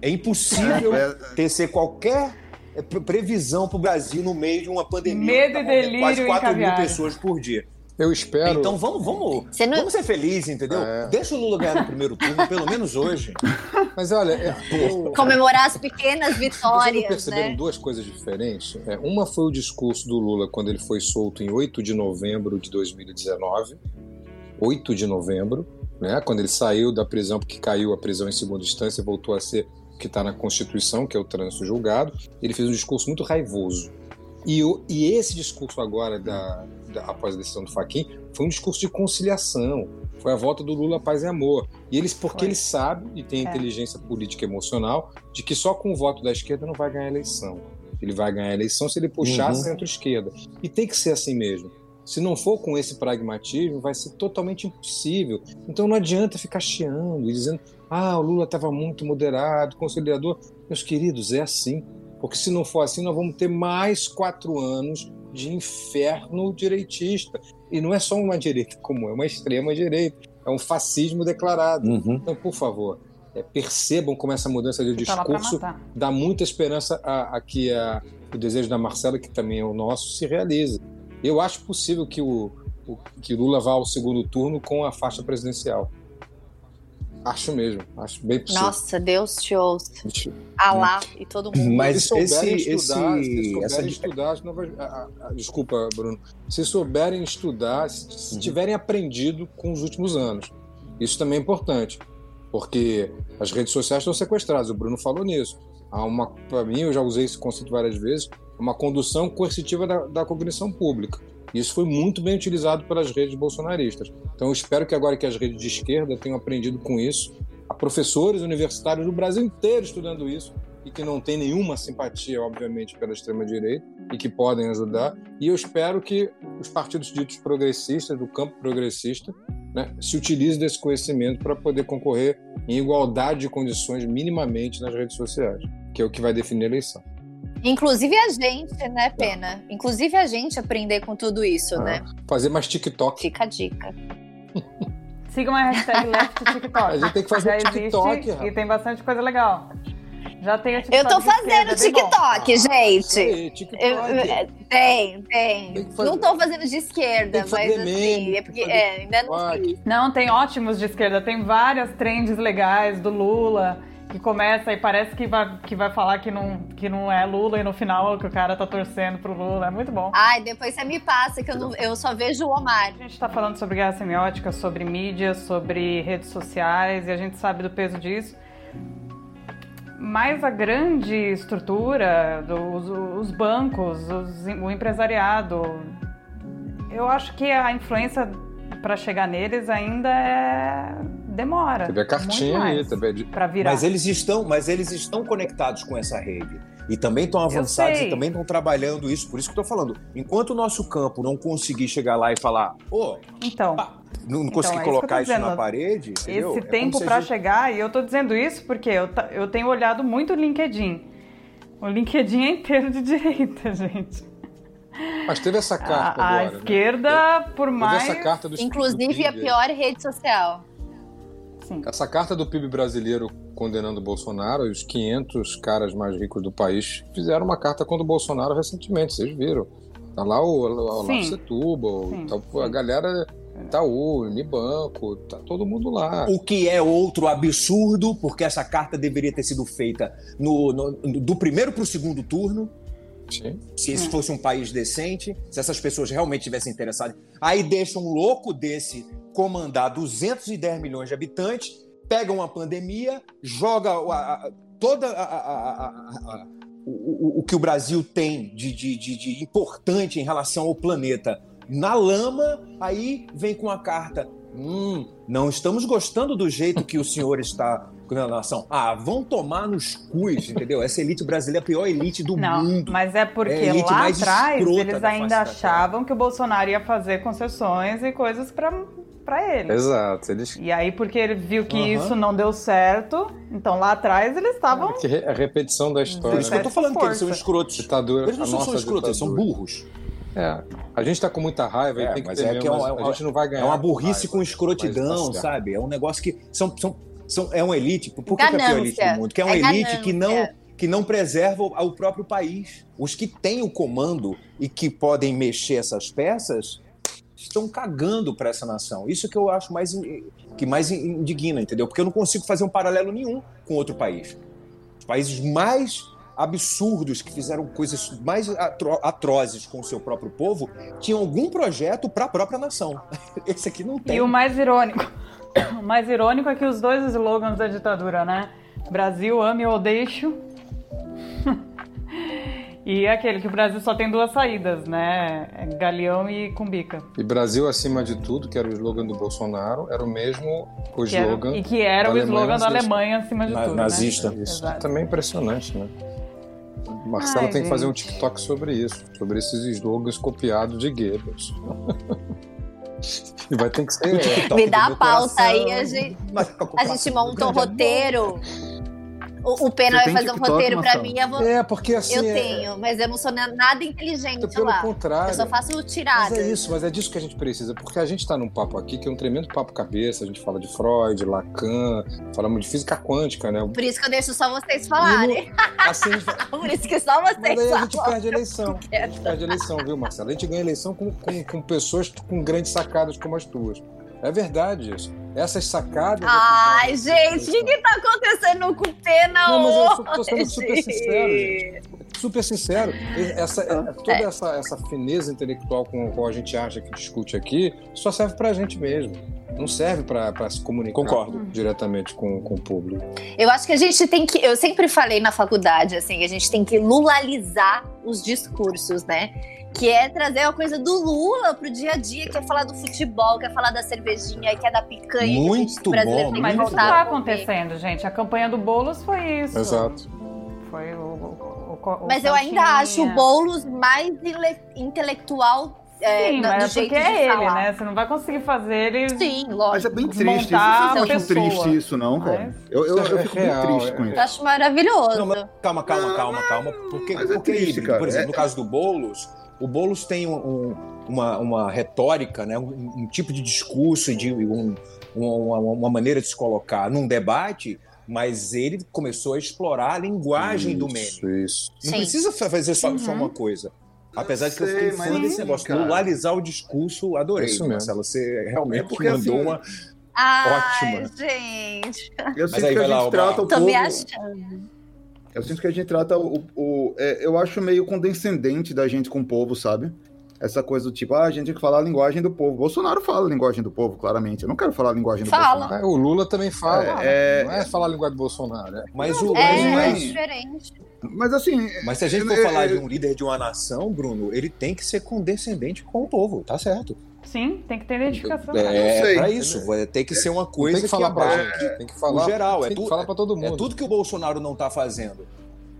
É impossível é, é. tecer qualquer previsão para o Brasil no meio de uma pandemia. Medo e delírio Quase 4 mil pessoas por dia. Eu espero. Então vamos, vamos, não... vamos ser felizes, entendeu? É. Deixa o Lula ganhar no primeiro turno, pelo menos hoje. [LAUGHS] Mas olha, é, eu... comemorar as pequenas vitórias. Vocês perceberam né? duas coisas diferentes? É, uma foi o discurso do Lula quando ele foi solto em 8 de novembro de 2019. 8 de novembro, né? Quando ele saiu da prisão, porque caiu a prisão em segunda instância e voltou a ser o que está na Constituição, que é o trânsito julgado. Ele fez um discurso muito raivoso. E, o, e esse discurso agora da, após a decisão do Faquin, foi um discurso de conciliação. Foi a volta do Lula paz e amor. E eles, porque foi. ele sabe e tem é. inteligência política e emocional de que só com o voto da esquerda não vai ganhar a eleição. Ele vai ganhar a eleição se ele puxar uhum. centro-esquerda. E tem que ser assim mesmo. Se não for com esse pragmatismo, vai ser totalmente impossível. Então não adianta ficar chiando e dizendo: ah, o Lula estava muito moderado, conciliador. Meus queridos, é assim. Porque se não for assim, nós vamos ter mais quatro anos de inferno direitista. E não é só uma direita comum, é uma extrema direita. É um fascismo declarado. Uhum. Então, por favor, é, percebam como essa mudança de discurso dá muita esperança a, a que a, o desejo da Marcela, que também é o nosso, se realize. Eu acho possível que o, o que Lula vá ao segundo turno com a faixa presidencial. Acho mesmo, acho bem possível. Nossa, Deus te ouça. Alá é. e todo mundo. Mas se souberem esse, estudar, esse, se souberem essa... estudar, não vai... ah, ah, desculpa, Bruno. Se souberem estudar, se uhum. tiverem aprendido com os últimos anos. Isso também é importante, porque as redes sociais estão sequestradas. O Bruno falou nisso. Há uma, para mim, eu já usei esse conceito várias vezes, uma condução coercitiva da, da cognição pública. Isso foi muito bem utilizado pelas redes bolsonaristas. Então, eu espero que agora que as redes de esquerda tenham aprendido com isso, há professores universitários do Brasil inteiro estudando isso e que não tem nenhuma simpatia, obviamente, pela extrema-direita e que podem ajudar. E eu espero que os partidos ditos progressistas, do campo progressista, né, se utilizem desse conhecimento para poder concorrer em igualdade de condições minimamente nas redes sociais, que é o que vai definir a eleição. Inclusive a gente, né, Pena? Inclusive a gente aprender com tudo isso, né? Ah, fazer mais TikTok. Fica a dica. Sigam a hashtag Left TikTok. A gente tem que fazer Já TikTok. e tem bastante coisa legal. Já tem o TikTok. Eu tô fazendo TikTok, bom. gente. Aí, TikTok. Eu, é, tem, tem. tem não tô fazendo de esquerda, mas assim, meme, é porque é, ainda não fiz. Não, tem ótimos de esquerda. Tem várias trends legais do Lula que começa e parece que vai, que vai falar que não, que não é Lula e no final que o cara tá torcendo pro Lula. É muito bom. Ai, depois você me passa, que eu, não, eu só vejo o Omar. A gente tá falando sobre guerra semiótica, sobre mídia, sobre redes sociais, e a gente sabe do peso disso. Mas a grande estrutura, dos os bancos, os, o empresariado, eu acho que a influência para chegar neles ainda é demora. Teve a cartinha aí também. Para virar. Mas eles estão, mas eles estão conectados com essa rede. E também estão avançados e também estão trabalhando isso. Por isso que eu estou falando. Enquanto o nosso campo não conseguir chegar lá e falar, ô, oh, então, não, não conseguir então, é colocar isso, isso, na parede. Entendeu? Esse é tempo para gente... chegar, e eu estou dizendo isso porque eu, eu tenho olhado muito o LinkedIn. O LinkedIn é inteiro de [LAUGHS] direita, gente. Mas teve essa carta a, agora. A né? esquerda, né? por mais. Essa carta do Inclusive, a pior rede social. Sim. Essa carta do PIB brasileiro condenando o Bolsonaro, os 500 caras mais ricos do país fizeram uma carta contra o Bolsonaro recentemente, vocês viram. Tá lá o Olavo Setúbal, tá, a galera Itaú, Unibanco, tá todo mundo lá. O que é outro absurdo, porque essa carta deveria ter sido feita no, no do primeiro para o segundo turno. Sim. Se esse fosse um país decente, se essas pessoas realmente tivessem interessadas. Aí deixa um louco desse comandar 210 milhões de habitantes, pega uma pandemia, joga a, a, toda a, o, o, que o Brasil tem de, de, de, de importante em relação ao planeta na lama, aí vem com a carta. Hum, não estamos gostando do jeito que o senhor está com relação. Ah, vão tomar nos cus, entendeu? Essa elite brasileira é a pior elite do não, mundo. Mas é porque é lá atrás eles ainda achavam que o Bolsonaro ia fazer concessões e coisas para para ele. Exato. Eles... E aí, porque ele viu que uhum. isso não deu certo, então lá atrás eles estavam. É, a repetição da história. Por isso que eu tô falando que eles são escrotos. Ditadura, eles não são escrotos, eles são burros. É. A gente tá com muita raiva é, e tem que mas ter é mesmo, que é uma, a gente não vai ganhar. É uma burrice com escrotidão, tá sabe? É um negócio que são, são, são é uma elite. Por que, que é a pior elite do mundo? Que é uma é elite que não que não preserva o próprio país. Os que têm o comando e que podem mexer essas peças estão cagando para essa nação. Isso que eu acho mais que mais indigna, entendeu? Porque eu não consigo fazer um paralelo nenhum com outro país. Os países mais absurdos que fizeram coisas mais atro atrozes com o seu próprio povo tinham algum projeto para a própria nação. [LAUGHS] Esse aqui não tem. E o mais irônico, [COUGHS] o mais irônico é que os dois slogans da ditadura, né? Brasil ame ou deixo. [LAUGHS] E é aquele que o Brasil só tem duas saídas, né? É Galeão e Cumbica. E Brasil acima de tudo, que era o slogan do Bolsonaro, era o mesmo o que slogan. Era, e que era o slogan da Alemanha acima de Na, tudo. Né? Nazista. Né? Isso Exato. também é impressionante, né? Marcelo Ai, tem gente. que fazer um TikTok sobre isso, sobre esses slogans copiados de Goebbels. [LAUGHS] e vai ter que ser. É, Me dá a pauta aí, a gente, a gente monta um roteiro. O, o Pena vai fazer um roteiro pra mim. Eu vou... É, porque assim. Eu é... tenho, mas eu não sou nada inteligente pelo lá. contrário. Eu só faço tirada. Mas é isso, mas é disso que a gente precisa. Porque a gente tá num papo aqui que é um tremendo papo cabeça. A gente fala de Freud, Lacan, falamos de física quântica, né? Por isso que eu deixo só vocês falarem. Não... [LAUGHS] Assim, gente... [LAUGHS] Por isso que só vocês mas aí a gente perde a eleição. [LAUGHS] A gente perde a eleição, viu, Marcelo? A gente ganha eleição com, com, com pessoas com grandes sacadas como as tuas. É verdade isso. Essas sacadas. Ai, gente, o que, tá acontecendo com o Pena Não, mas eu tô sendo super sincero, gente. Super sincero. Essa, é, toda é. essa, essa fineza intelectual com a qual a gente acha que discute aqui só serve pra gente mesmo. Não serve para se comunicar Concordo. diretamente com, com o público. Eu acho que a gente tem que. Eu sempre falei na faculdade, assim, a gente tem que lulalizar os discursos, né? que é trazer a coisa do Lula pro dia a dia, quer falar do futebol, quer falar da cervejinha, quer da picanha. Muito que a gente, bom. Mas isso tá acontecendo, gente. A campanha do Boulos foi isso. Exato. Foi o Mas eu ainda acho o Boulos mais intelectual é, Sim, mas é porque é ele, falar. né? Você não vai conseguir fazer ele. Sim, lógico. Mas é bem triste. Vocês não acham triste isso, não, cara? Mas... Eu, eu, eu, fico real, bem triste com isso. Eu acho maravilhoso. Não, calma, calma, calma, calma. Porque, mas é porque triste, cara. por exemplo, no caso do Boulos o Boulos tem um, um, uma, uma retórica, né? Um, um, tipo de discurso, de um, uma, uma, maneira de se colocar num debate, mas ele começou a explorar a linguagem isso, do meme. Isso. Não Sim. precisa fazer só, uhum. só uma coisa. Apesar de que eu fiquei fã desse negócio, cara. pluralizar o discurso, adorei. Isso mesmo. Marcelo, você realmente é mandou assim, uma Ai, ótima. gente. Eu sinto que a gente trata o Tô povo... me achando. Eu sinto que a gente trata o. o é, eu acho meio condescendente da gente com o povo, sabe? Essa coisa do tipo, ah, a gente tem que falar a linguagem do povo. Bolsonaro fala a linguagem do povo, claramente. Eu não quero falar a linguagem do fala. Bolsonaro. É, o Lula também fala. É, é... Não é falar a linguagem do Bolsonaro. É. Mas não, o. É, mas, é diferente. Mas assim. Mas se a gente for falar de um líder de uma nação, Bruno, ele tem que ser condescendente com o povo, tá certo. Sim, tem que ter identificação. É, é pra isso, vai ter que ser uma coisa tem que, falar que pra tem que falar geral. É tem tu, que falar pra todo mundo. É tudo que o Bolsonaro não tá fazendo.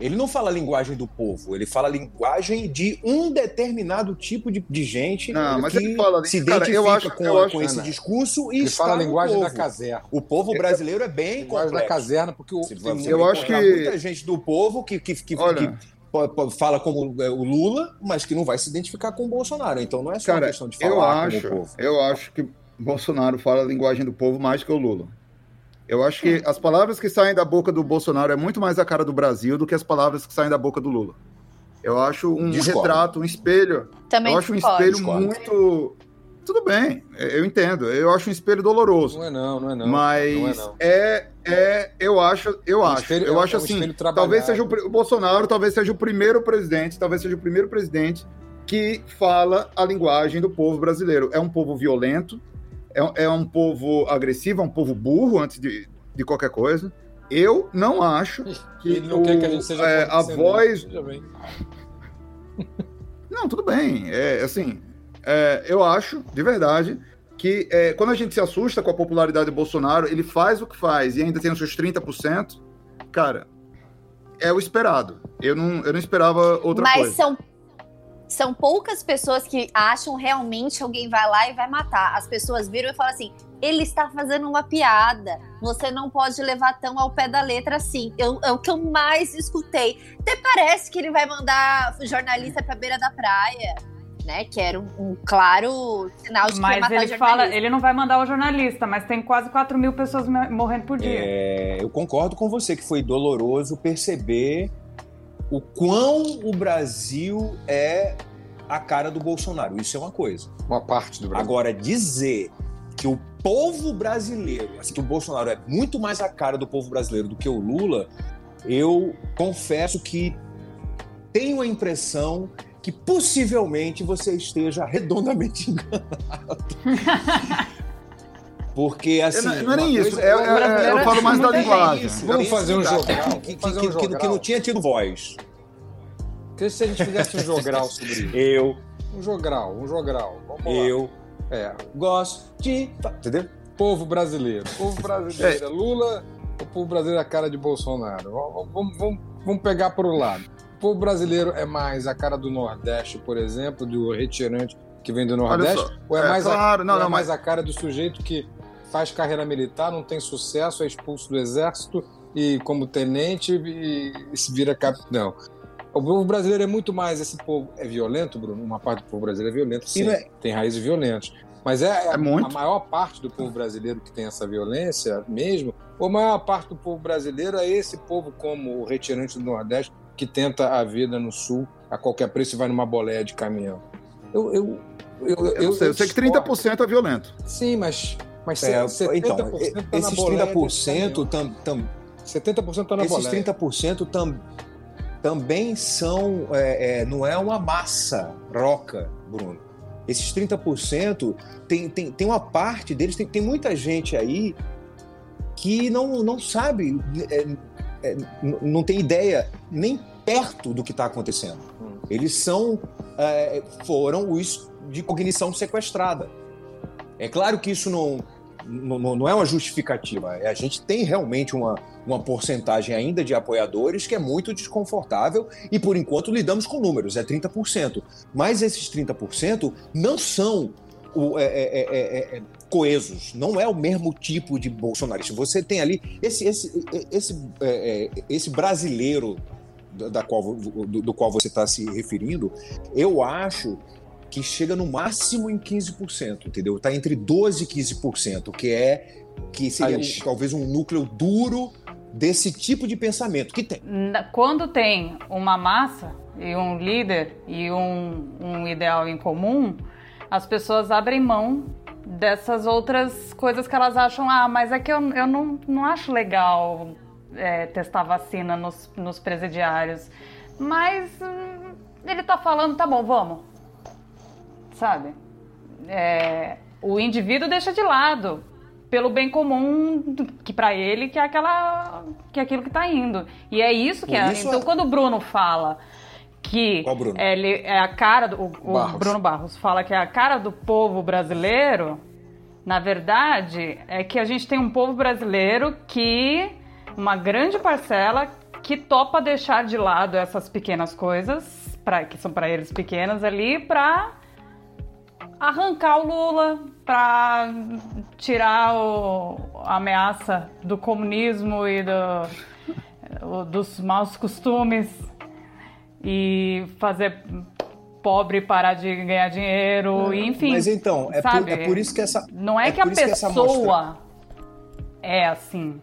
Ele não fala a linguagem do povo, ele fala a linguagem de um determinado tipo de, de gente não, que ele fala, se cara, identifica acho, com, com acho, esse discurso e ele fala a linguagem da caserna. O povo brasileiro é bem linguagem complexo. da caserna, porque o, eu acho que muita gente do povo que, que, que, Olha, que fala como é, o Lula, mas que não vai se identificar com o Bolsonaro. Então não é só cara, uma questão de falar eu acho, como o povo. Eu acho que Bolsonaro fala a linguagem do povo mais que o Lula. Eu acho que as palavras que saem da boca do Bolsonaro é muito mais a cara do Brasil do que as palavras que saem da boca do Lula. Eu acho um discordo. retrato, um espelho. Também eu acho um espelho discordo. muito. Tudo bem, eu entendo. Eu acho um espelho doloroso. Não é não, não é não. Mas não é, não. é, é, eu acho, eu um acho, espelho, eu é, acho é um assim. Talvez seja o, o Bolsonaro, talvez seja o primeiro presidente, talvez seja o primeiro presidente que fala a linguagem do povo brasileiro. É um povo violento, é, é um povo agressivo, é um povo burro antes de, de qualquer coisa. Eu não acho que, Ele não o, quer que a gente seja é, a voz. [LAUGHS] Não, tudo bem. É assim, é, eu acho, de verdade, que é, quando a gente se assusta com a popularidade do Bolsonaro, ele faz o que faz e ainda tem os seus 30%, cara, é o esperado. Eu não, eu não esperava outra Mas coisa. Mas são são poucas pessoas que acham realmente alguém vai lá e vai matar. As pessoas viram e falam assim: ele está fazendo uma piada. Você não pode levar tão ao pé da letra assim. Eu, é o que eu mais escutei. Até parece que ele vai mandar jornalista para beira da praia. Né, que era um, um claro sinal de mas que Mas ele fala, ele não vai mandar o jornalista, mas tem quase 4 mil pessoas morrendo por dia. É, eu concordo com você que foi doloroso perceber o quão o Brasil é a cara do Bolsonaro. Isso é uma coisa. Uma parte do Brasil. Agora, dizer que o povo brasileiro, assim, que o Bolsonaro é muito mais a cara do povo brasileiro do que o Lula, eu confesso que tenho a impressão que possivelmente você esteja [LAUGHS] redondamente enganado. [LAUGHS] Porque assim. Não, não é nem isso, é, é, eu falo mais da linguagem. Vamos fazer um jogral. Que, que, um que, que, não tinha tido voz. Que se a gente fizesse um [LAUGHS] jogral sobre isso? Eu. Um jogral, um jogral. Vamos eu. Lá. É. Gosto de. Entendeu? Povo brasileiro. [LAUGHS] Povo brasileiro. É. Lula, o povo brasileiro é a cara de Bolsonaro. Vamos, vamos, vamos pegar para o lado. O povo brasileiro é mais a cara do Nordeste, por exemplo, do retirante que vem do Nordeste? Ou é, é mais, claro, a, não, não, é mais mas... a cara do sujeito que faz carreira militar, não tem sucesso, é expulso do exército e como tenente e, e se vira capitão. O povo brasileiro é muito mais esse povo é violento, Bruno. Uma parte do povo brasileiro é violento, sim. É... Tem raízes violentas. Mas é, é a, a maior parte do povo brasileiro que tem essa violência mesmo, ou a maior parte do povo brasileiro é esse povo como o retirante do Nordeste que tenta a vida no Sul a qualquer preço e vai numa boleia de caminhão. Eu, eu, eu, eu, eu, sei, eu sei que 30% é violento. Sim, mas mas é, 70% então, tá esses 30% tam, tam, 70% tá na esses 30% tam, também são é, é, não é uma massa roca, Bruno. Esses 30% tem, tem, tem uma parte deles, tem, tem muita gente aí que não, não sabe, é, é não tem ideia nem perto do que está acontecendo. Hum. Eles são é, foram os de cognição sequestrada. É claro que isso não, não, não é uma justificativa. É, a gente tem realmente uma, uma porcentagem ainda de apoiadores que é muito desconfortável e, por enquanto, lidamos com números, é 30%. Mas esses 30% não são o, é é, é, é, é, coesos, não é o mesmo tipo de bolsonarista. Você tem ali esse, esse, esse, esse brasileiro da qual, do, do qual você está se referindo, eu acho que chega no máximo em 15%, entendeu? Está entre 12% e 15%, que é que seria Aí, talvez um núcleo duro desse tipo de pensamento que tem. Quando tem uma massa e um líder e um, um ideal em comum, as pessoas abrem mão dessas outras coisas que elas acham, ah, mas é que eu, eu não, não acho legal é, testar vacina nos, nos presidiários. Mas hum, ele tá falando, tá bom, vamos sabe? É, o indivíduo deixa de lado pelo bem comum que para ele que é aquela que é aquilo que está indo e é isso que é. Isso então é... quando o Bruno fala que ele é a cara do o, Barros. Bruno Barros fala que é a cara do povo brasileiro na verdade é que a gente tem um povo brasileiro que uma grande parcela que topa deixar de lado essas pequenas coisas para que são para eles pequenas ali para arrancar o Lula para tirar o, a ameaça do comunismo e do, o, dos maus costumes e fazer pobre parar de ganhar dinheiro, é, enfim. Mas então, é por, é por, isso que essa. Não é, é que a pessoa é assim.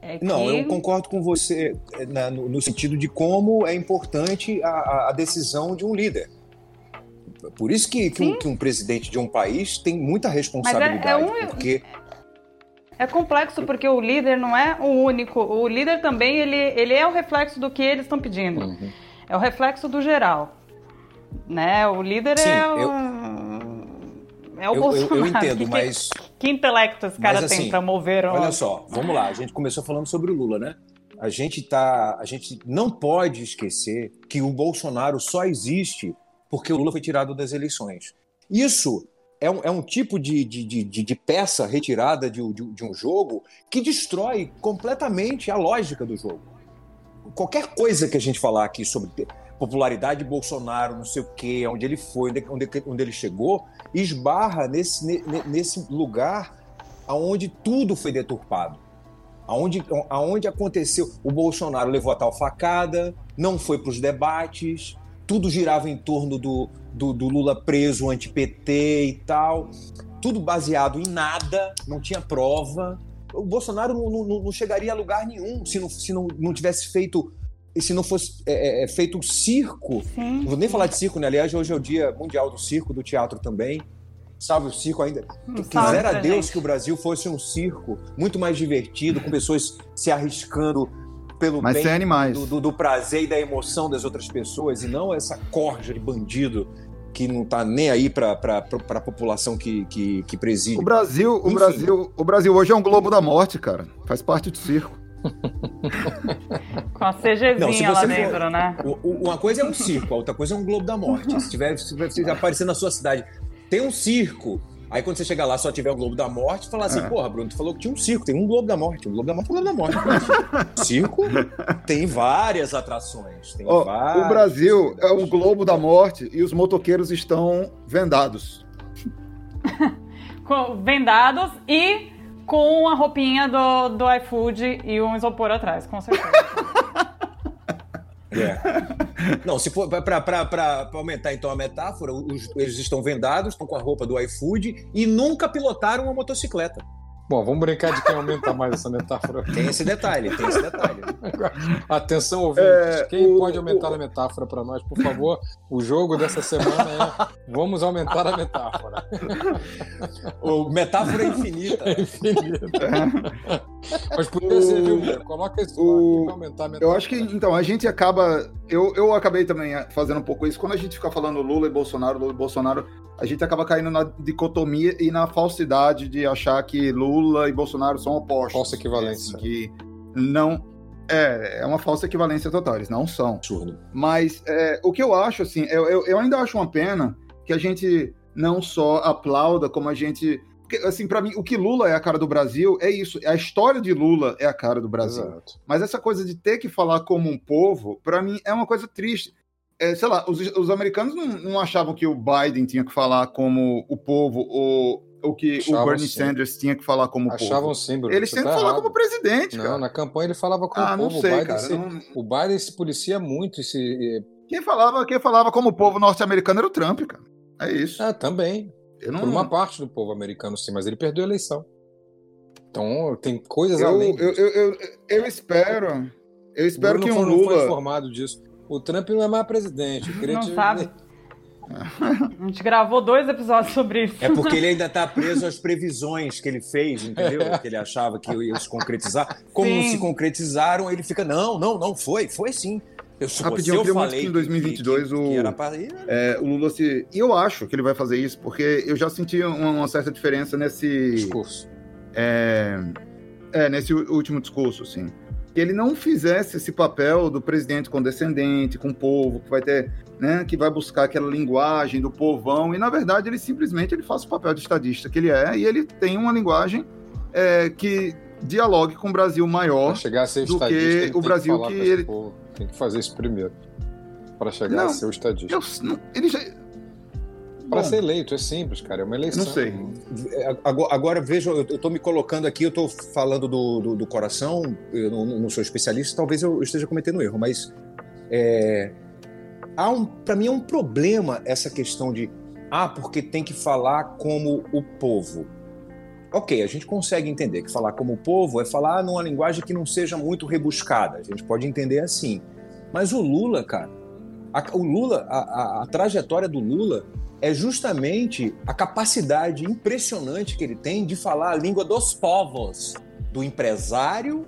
É que... Não, eu concordo com você né, no, no, sentido de como é importante a, a decisão de um líder. Por isso que, que, um, que, um, presidente de um país tem muita responsabilidade. É, é um... porque... É complexo porque o líder não é o único. O líder também ele, ele é o reflexo do que eles estão pedindo. Uhum. É o reflexo do geral. Né? O líder Sim, é o. Eu... É o eu, Bolsonaro. Eu, eu entendo, que, mas. Que intelecto esse cara assim, tem para mover. Olha só, vamos lá. A gente começou falando sobre o Lula, né? A gente tá, a gente não pode esquecer que o Bolsonaro só existe porque o Lula foi tirado das eleições. Isso é um, é um tipo de, de, de, de, peça retirada de, de, de um jogo que destrói completamente a lógica do jogo. Qualquer coisa que a gente falar aqui sobre. popularidade de Bolsonaro, não sei o quê, onde ele foi, onde, onde, ele chegou, esbarra nesse, nesse lugar aonde tudo foi deturpado. Aonde, aonde aconteceu, o Bolsonaro levou a tal facada, não foi para os debates, tudo girava em torno do, do, do Lula preso, anti-PT e tal, tudo baseado em nada, não tinha prova. O Bolsonaro não, não, não chegaria a lugar nenhum se não, se não, não tivesse feito se não fosse é, é, é feito um circo, Sim. não vou nem falar de circo, né? Aliás, hoje é o dia mundial do circo, do teatro também. Salve o circo ainda. Hum, Quisera a Deus gente. que o Brasil fosse um circo muito mais divertido, com pessoas se arriscando pelo Mas bem animais. Do, do, do, prazer e da emoção das outras pessoas, e não essa corja de bandido que não está nem aí para a população que, que, que, preside. O Brasil, o Brasil, o Brasil hoje é um globo da morte, cara. Faz parte do circo. [LAUGHS] Com a CGzinha lá dentro, for, né? Uma coisa é um circo, a outra coisa é um globo da morte. Se tiver, se tiver aparecer na sua cidade, tem um circo. Aí quando você chegar lá, só tiver o Globo da Morte, falar assim, é. porra, Bruno, tu falou que tinha um circo, tem um Globo da Morte. Um Globo da Morte é um Globo da Morte. [LAUGHS] circo tem várias atrações. Tem oh, várias... O Brasil é um Globo da Morte e os motoqueiros estão vendados. [LAUGHS] vendados e com a roupinha do, do iFood e um isopor atrás, com certeza. [LAUGHS] É. [LAUGHS] Não, se for para aumentar então a metáfora, os, eles estão vendados, estão com a roupa do iFood e nunca pilotaram uma motocicleta. Bom, vamos brincar de quem aumenta mais essa metáfora. [LAUGHS] Tem esse detalhe, tem esse detalhe. [LAUGHS] Atenção, ouvintes. É, quem o, pode aumentar o... a metáfora para nós, por favor? O jogo dessa semana é vamos aumentar a metáfora. O metáfora é infinita. É infinita. Mas podia ser, viu? Coloca esse o... aumentar a. Eu acho que, então, a gente acaba... Eu, eu acabei também fazendo um pouco isso. Quando a gente fica falando Lula e Bolsonaro, Lula e Bolsonaro, a gente acaba caindo na dicotomia e na falsidade de achar que Lula e Bolsonaro são opostos. Falsa equivalência. que não. É, é uma falsa equivalência total, eles não são. Absurdo. Mas é, o que eu acho, assim, eu, eu, eu ainda acho uma pena que a gente não só aplauda, como a gente assim, para mim, o que Lula é a cara do Brasil é isso. A história de Lula é a cara do Brasil. Exato. Mas essa coisa de ter que falar como um povo, para mim, é uma coisa triste é, sei lá, os, os americanos não, não, achavam que o Biden tinha que falar como o povo ou, ou que achavam o Bernie sim. Sanders tinha que falar como achavam povo. sim, Bruno. Eles têm tá que falar como presidente, não, cara. na campanha ele falava como ah, povo. Sei, o, Biden cara, se, não... o Biden se policia muito. Se... Quem, falava, quem falava como povo norte-americano era o Trump, cara. É isso. Ah, também. Não... Por uma parte do povo americano, sim, mas ele perdeu a eleição. Então, tem coisas eu, além. Eu, eu, eu, eu, espero. Eu espero que um Lula. Não foi informado disso. O Trump não é mais presidente. não te... sabe. [LAUGHS] A gente gravou dois episódios sobre isso. É porque ele ainda está [LAUGHS] preso às previsões que ele fez, entendeu? [LAUGHS] Que ele achava que ia se concretizar. Como sim. não se concretizaram, ele fica, não, não, não, foi, foi sim. Eu, Rapidinho, eu queria muito que em 2022 que, que, que o, pra... é, o Lula se... E eu acho que ele vai fazer isso, porque eu já senti uma, uma certa diferença nesse... Discurso. É, é, nesse último discurso, assim que ele não fizesse esse papel do presidente condescendente com o povo, que vai ter, né, que vai buscar aquela linguagem do povão, e na verdade ele simplesmente ele faz o papel de estadista que ele é, e ele tem uma linguagem é, que dialogue com o Brasil maior chegar a ser do que o Brasil que, que ele povo. Tem que fazer isso primeiro para chegar não, a ser o estadista. Eu, não, ele já, para ser eleito, é simples, cara, é uma eleição. Não sei. Agora, agora veja, eu estou me colocando aqui, eu estou falando do, do, do, coração, eu não, não, sou especialista, talvez eu esteja cometendo erro, mas é, há um, para mim é um problema essa questão de ah, porque tem que falar como o povo. Ok, a gente consegue entender que falar como o povo é falar numa linguagem que não seja muito rebuscada. A gente pode entender assim. Mas o Lula, cara, a, o Lula, a, a, a trajetória do Lula é justamente a capacidade impressionante que ele tem de falar a língua dos povos, do empresário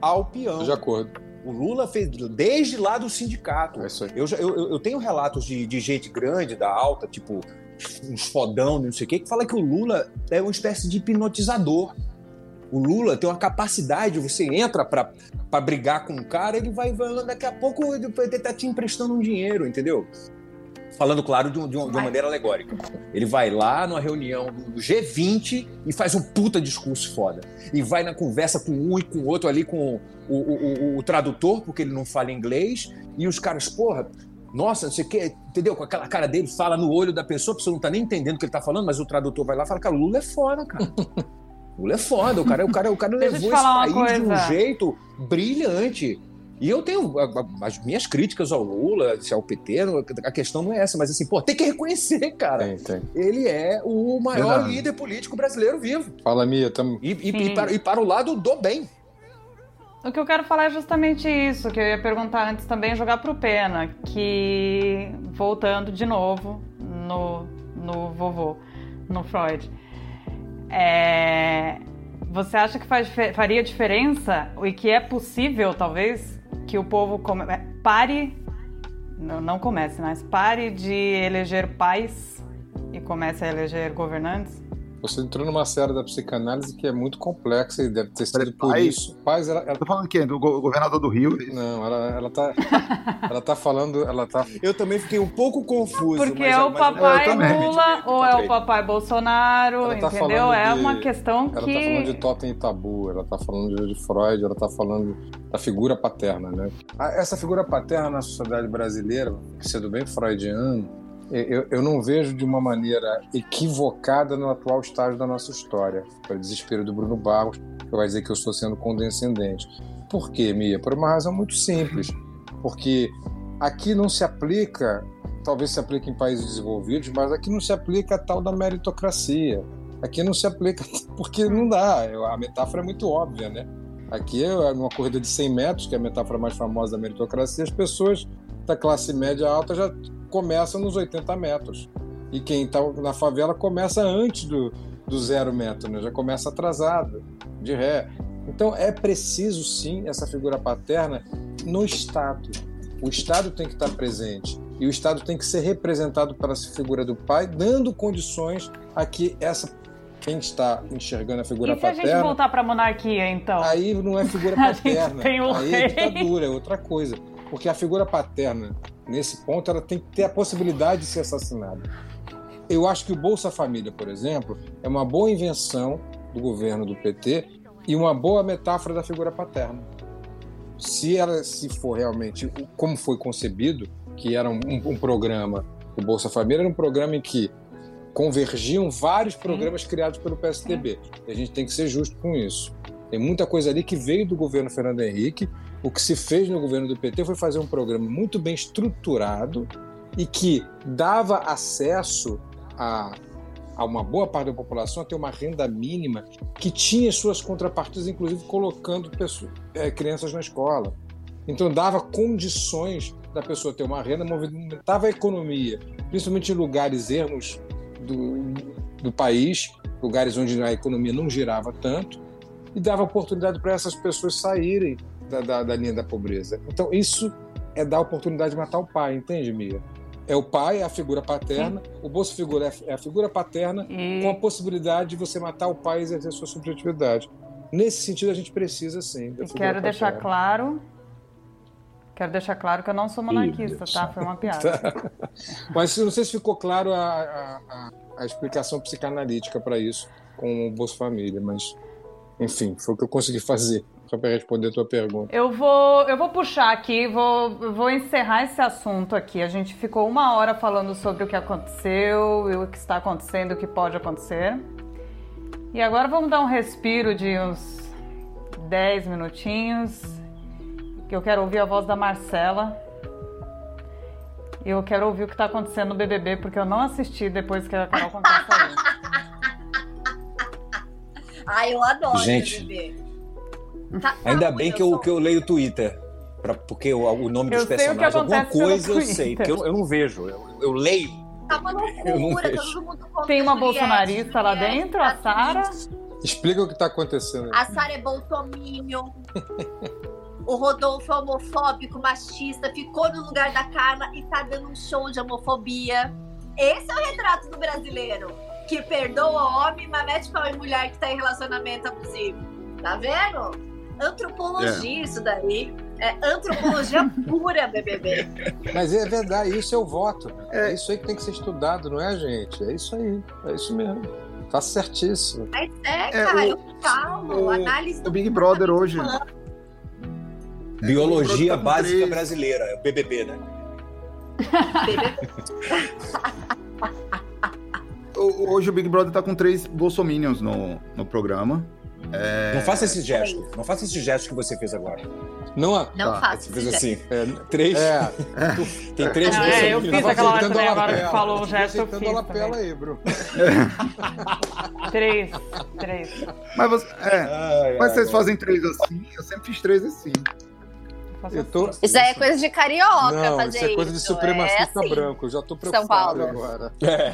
ao peão. De acordo. O Lula fez desde lá do sindicato. É eu, eu, eu, tenho relatos de, de gente grande, da alta, tipo uns fodão, não sei o quê, que fala que o Lula é uma espécie de hipnotizador. O Lula tem uma capacidade, você entra para brigar com um cara, ele vai, vai daqui a pouco ele tá te emprestando um dinheiro, entendeu? falando, claro, de, de, uma, de uma maneira alegórica. Ele vai lá numa reunião do G20 e faz um puta discurso foda. E vai na conversa com um e com o outro ali, com o, o, o, o tradutor, porque ele não fala inglês, e os caras, porra, nossa, não sei o que, entendeu? Com aquela cara dele, fala no olho da pessoa, a pessoa não tá nem entendendo o que ele tá falando, mas o tradutor vai lá e fala, cara, o Lula é foda, cara. [LAUGHS] O Lula é foda, o cara, o cara, o cara levou esse país de um jeito brilhante. E eu tenho as minhas críticas ao Lula, se ao PT, a questão não é essa, mas assim, pô, tem que reconhecer, cara. Tem, tem. Ele é o maior Verdade. líder político brasileiro vivo. Fala, Mia, tamo... e, e, e, para, e para o lado do bem. O que eu quero falar é justamente isso, que eu ia perguntar antes também, jogar pro Pena, que voltando de novo no, no vovô, no Freud. É, você acha que faz, faria diferença e que é possível, talvez, que o povo come, é, pare, não, não comece, mas pare de eleger pais e comece a eleger governantes? Você entrou numa série da psicanálise que é muito complexa e deve ter sido por Paz? isso. Paz, ela, ela... Tô falando quem? Do governador do Rio? Não, ela, ela tá. ela tá falando. Ela tá... Eu também fiquei um pouco confuso. Porque é o papai Lula ou é o papai Bolsonaro, tá entendeu? É uma questão que. Ela tá falando de totem e tabu, ela tá falando de Freud, ela tá falando da figura paterna, né? Essa figura paterna na sociedade brasileira, sendo bem freudiano, eu, eu, não vejo de uma maneira equivocada no atual estágio da nossa história. Para o desespero do Bruno Barros, que vai dizer que eu estou sendo condescendente. Por quê, Mia? Por uma razão muito simples. Porque aqui não se aplica, talvez se aplique em países desenvolvidos, mas aqui não se aplica a tal da meritocracia. Aqui não se aplica [LAUGHS] porque não dá. A metáfora é muito óbvia, né? Aqui, é numa corrida de 100 metros, que é a metáfora mais famosa da meritocracia, as pessoas da classe média alta já começa nos 80 metros. E quem está na favela começa antes do, do zero metro, né? já começa atrasado, de ré. Então é preciso sim essa figura paterna no Estado. O Estado tem que estar presente e o Estado tem que ser representado pela figura do pai, dando condições a que essa quem está enxergando a figura e se paterna. a gente voltar para a monarquia, então? Aí não é figura [LAUGHS] paterna. tem o aí rei. é ditadura, é outra coisa. Porque a figura paterna nesse ponto, ela tem que ter a possibilidade de ser assassinada. Eu acho que o Bolsa Família, por exemplo, é uma boa invenção do governo do PT e uma boa metáfora da figura paterna. Se ela se for realmente como foi concebido, que era um, um programa, o Bolsa Família era um programa em que convergiam vários programas criados pelo PSDB. E a gente tem que ser justo com isso. Tem muita coisa ali que veio do governo Fernando Henrique o que se fez no governo do PT foi fazer um programa muito bem estruturado e que dava acesso a, a uma boa parte da população a ter uma renda mínima que tinha suas contrapartidas, inclusive colocando pessoas, é, crianças na escola. Então dava condições da pessoa ter uma renda, movimentava a economia, principalmente em lugares ermos do, do país, lugares onde a economia não girava tanto, e dava oportunidade para essas pessoas saírem da, da, da linha da pobreza. Então, isso é dar a oportunidade de matar o pai, entende, Mia? É o pai, é a figura paterna, Sim. o Bolsa Figura é, é a figura paterna, com a possibilidade de você matar o pai e exercer sua subjetividade. Nesse sentido, a gente precisa sim. Da quero paterna. deixar claro. Quero deixar claro que eu não sou monarquista, tá? Foi uma piada. Tá. [LAUGHS] Mas não sei se ficou claro a, a, a explicação psicanalítica para isso com o Bolsa Família, mas enfim, foi o que eu consegui fazer só para responder a tua pergunta. Eu vou, eu vou puxar aqui, vou, vou encerrar esse assunto aqui. A gente ficou uma hora falando sobre o que aconteceu e o que está acontecendo, o que pode acontecer. E agora vamos dar um respiro de uns 10 minutinhos. Que eu quero ouvir a voz da Marcela. E eu quero ouvir o que está acontecendo no BBB, porque eu não assisti depois que a Carol Conká saiu. [LAUGHS] Ai, eu adoro Gente, BBB. Tá, tá Ainda bem que eu, que eu leio o Twitter. Pra, porque o, o nome dos personagens, alguma coisa eu sei, porque eu, eu não vejo. Eu, eu leio. Tá uma loucura, todo mundo Tem uma bolsonarista lá dentro, a Sara. Explica o que tá acontecendo. A Sara é bolsominion. [LAUGHS] o Rodolfo é homofóbico, machista, ficou no lugar da Carla e tá dando um show de homofobia. Esse é o retrato do brasileiro. Que perdoa homem, mas mete pau em mulher que tá em relacionamento abusivo. Tá vendo? Antropologia, é. isso daí. É antropologia [LAUGHS] pura, BBB. Mas é verdade, isso é o voto. É. é isso aí que tem que ser estudado, não é, gente? É isso aí. É isso mesmo. Tá certíssimo. Mas é, é cara, é, o, eu falo. O, análise o Big Brother hoje. Biologia tá básica três. brasileira, é o BBB, né? [LAUGHS] Hoje o Big Brother tá com três bolsominions no, no programa. É... Não faça esse gesto. Não faça esse gesto que você fez agora. Não, não tá. faça. Fez assim. É, três. É. [LAUGHS] Tem três não, é, Eu fiz aquela hora também, agora que falou o gesto, eu fiz. lapela aí, bro. [LAUGHS] três. Três. Mas, você, é, ai, mas ai, vocês fazem três assim? Eu sempre fiz três assim. Eu tô... Isso aí é coisa de carioca não, fazer isso. é coisa de supremacista é assim. branco. Eu já tô preocupado São Paulo. agora. É.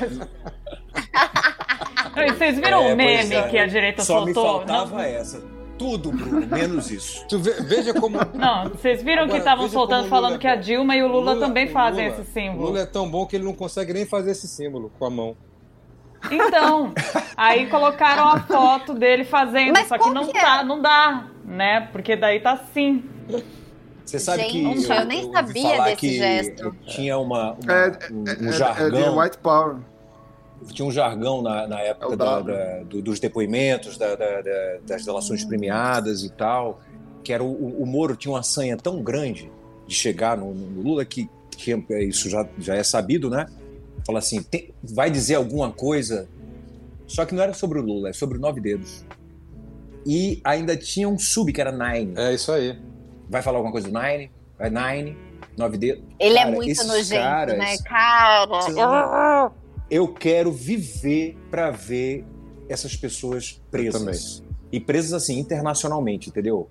Vocês viram é, o meme é. que a direita Só soltou? Só me faltava não. essa. Tudo, Bruno, menos isso. Tu veja como. Não, vocês viram Agora, que estavam soltando falando é que a Dilma e o Lula, Lula também fazem Lula, esse símbolo. O Lula é tão bom que ele não consegue nem fazer esse símbolo com a mão. Então, aí colocaram a foto dele fazendo, Mas só que não, que é? tá, não dá, né? Porque daí tá assim. Você sabe Gente, que. Eu, eu nem sabia desse gesto. Tinha uma, uma é, um, um jargão. É, White Power tinha um jargão na, na época é da, da, do, dos depoimentos, da, das relações premiadas e tal, que era o, o, Moro tinha uma sanha tão grande de chegar no, no Lula que, que, isso já, já é sabido, né? Fala assim, tem, vai dizer alguma coisa, só que não era sobre o Lula, é sobre o Nove Dedos. E ainda tinha um sub que era Nine. É isso aí. Vai falar alguma coisa do Nine? Vai Nine, Nove Dedos. Ele é Cara, é muito nojento, caras, né? Cara eu quero viver para ver essas pessoas presas. E presas assim, internacionalmente, entendeu?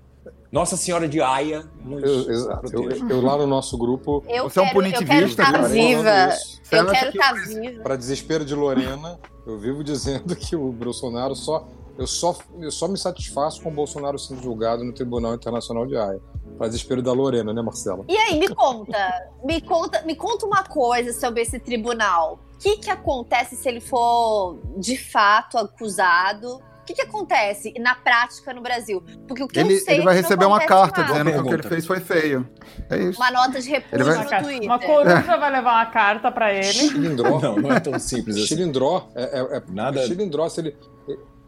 Nossa Senhora de Aia. Eu, exato. Eu, eu, lá no nosso grupo. Eu Você quero, é um punitivista, eu quero estar viva. Eu quero estar viva. Para desespero de Lorena, eu vivo dizendo [LAUGHS] que o Bolsonaro só. Eu só, eu só me satisfaço com o Bolsonaro sendo julgado no Tribunal Internacional de Haia. Para desespero da Lorena, né, Marcela? E aí, me conta. me conta, me conta uma coisa sobre esse tribunal. O que, que acontece se ele for de fato acusado? O que, que acontece na prática no Brasil? Porque o que ele, eu sei ele vai é receber uma carta nada. dizendo que o que ele fez foi feio. É isso. Uma nota de repúdio vai... no Twitter. Uma coruja vai levar uma carta para ele. Chilindró. Não, não é tão simples assim. Chilindró. É, é, é, Nada. Chilindró, se ele,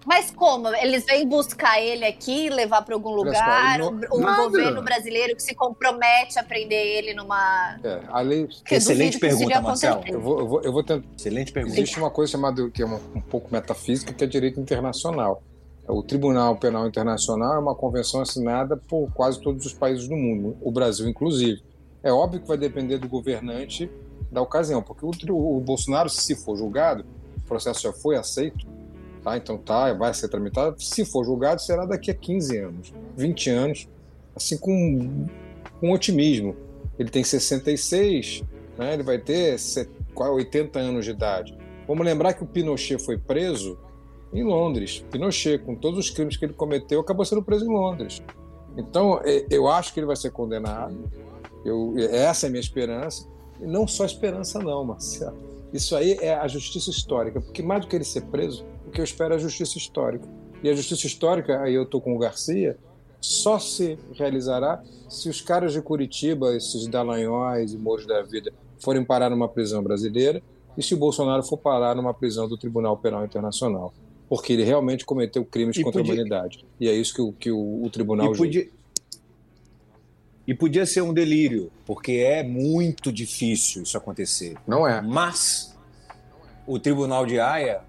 mas como? Eles vêm buscar ele aqui, levar para algum lugar? Não, o nada. governo brasileiro que se compromete a prender ele numa. É, além. Excelente pergunta, Marcelo. Eu vou, eu, vou, eu vou tentar. Excelente pergunta. Existe uma coisa chamada, que é uma, um pouco metafísica, que é direito internacional. O Tribunal Penal Internacional é uma convenção assinada por quase todos os países do mundo, o Brasil inclusive. É óbvio que vai depender do governante da ocasião, porque o, o Bolsonaro, se for julgado, o processo já foi aceito, Tá? Então tá, vai ser tramitado. Se for julgado, será daqui a 15 anos, 20 anos, assim com, com otimismo. Ele tem 66, né? ele vai ter 80 anos de idade. Vamos lembrar que o Pinochet foi preso em Londres. Pinochet, com todos os crimes que ele cometeu, acabou sendo preso em Londres. Então, é, eu acho que ele vai ser condenado. Eu, essa é a minha esperança. E não só esperança, não, Marcelo. Isso aí é a justiça histórica, porque mais do que ele ser preso, o que eu espero é a justiça histórica. E a justiça histórica, aí eu estou com o Garcia, só se realizará se os caras de Curitiba, esses Dallagnóis e Mouros da Vida, forem parar numa prisão brasileira e se o Bolsonaro for parar numa prisão do Tribunal Penal Internacional. Porque ele realmente cometeu crimes e contra podia... a humanidade. E é isso que o, que o, o tribunal e podia... E podia ser um delírio, porque é muito difícil isso acontecer. Não é. Mas o Tribunal de Haia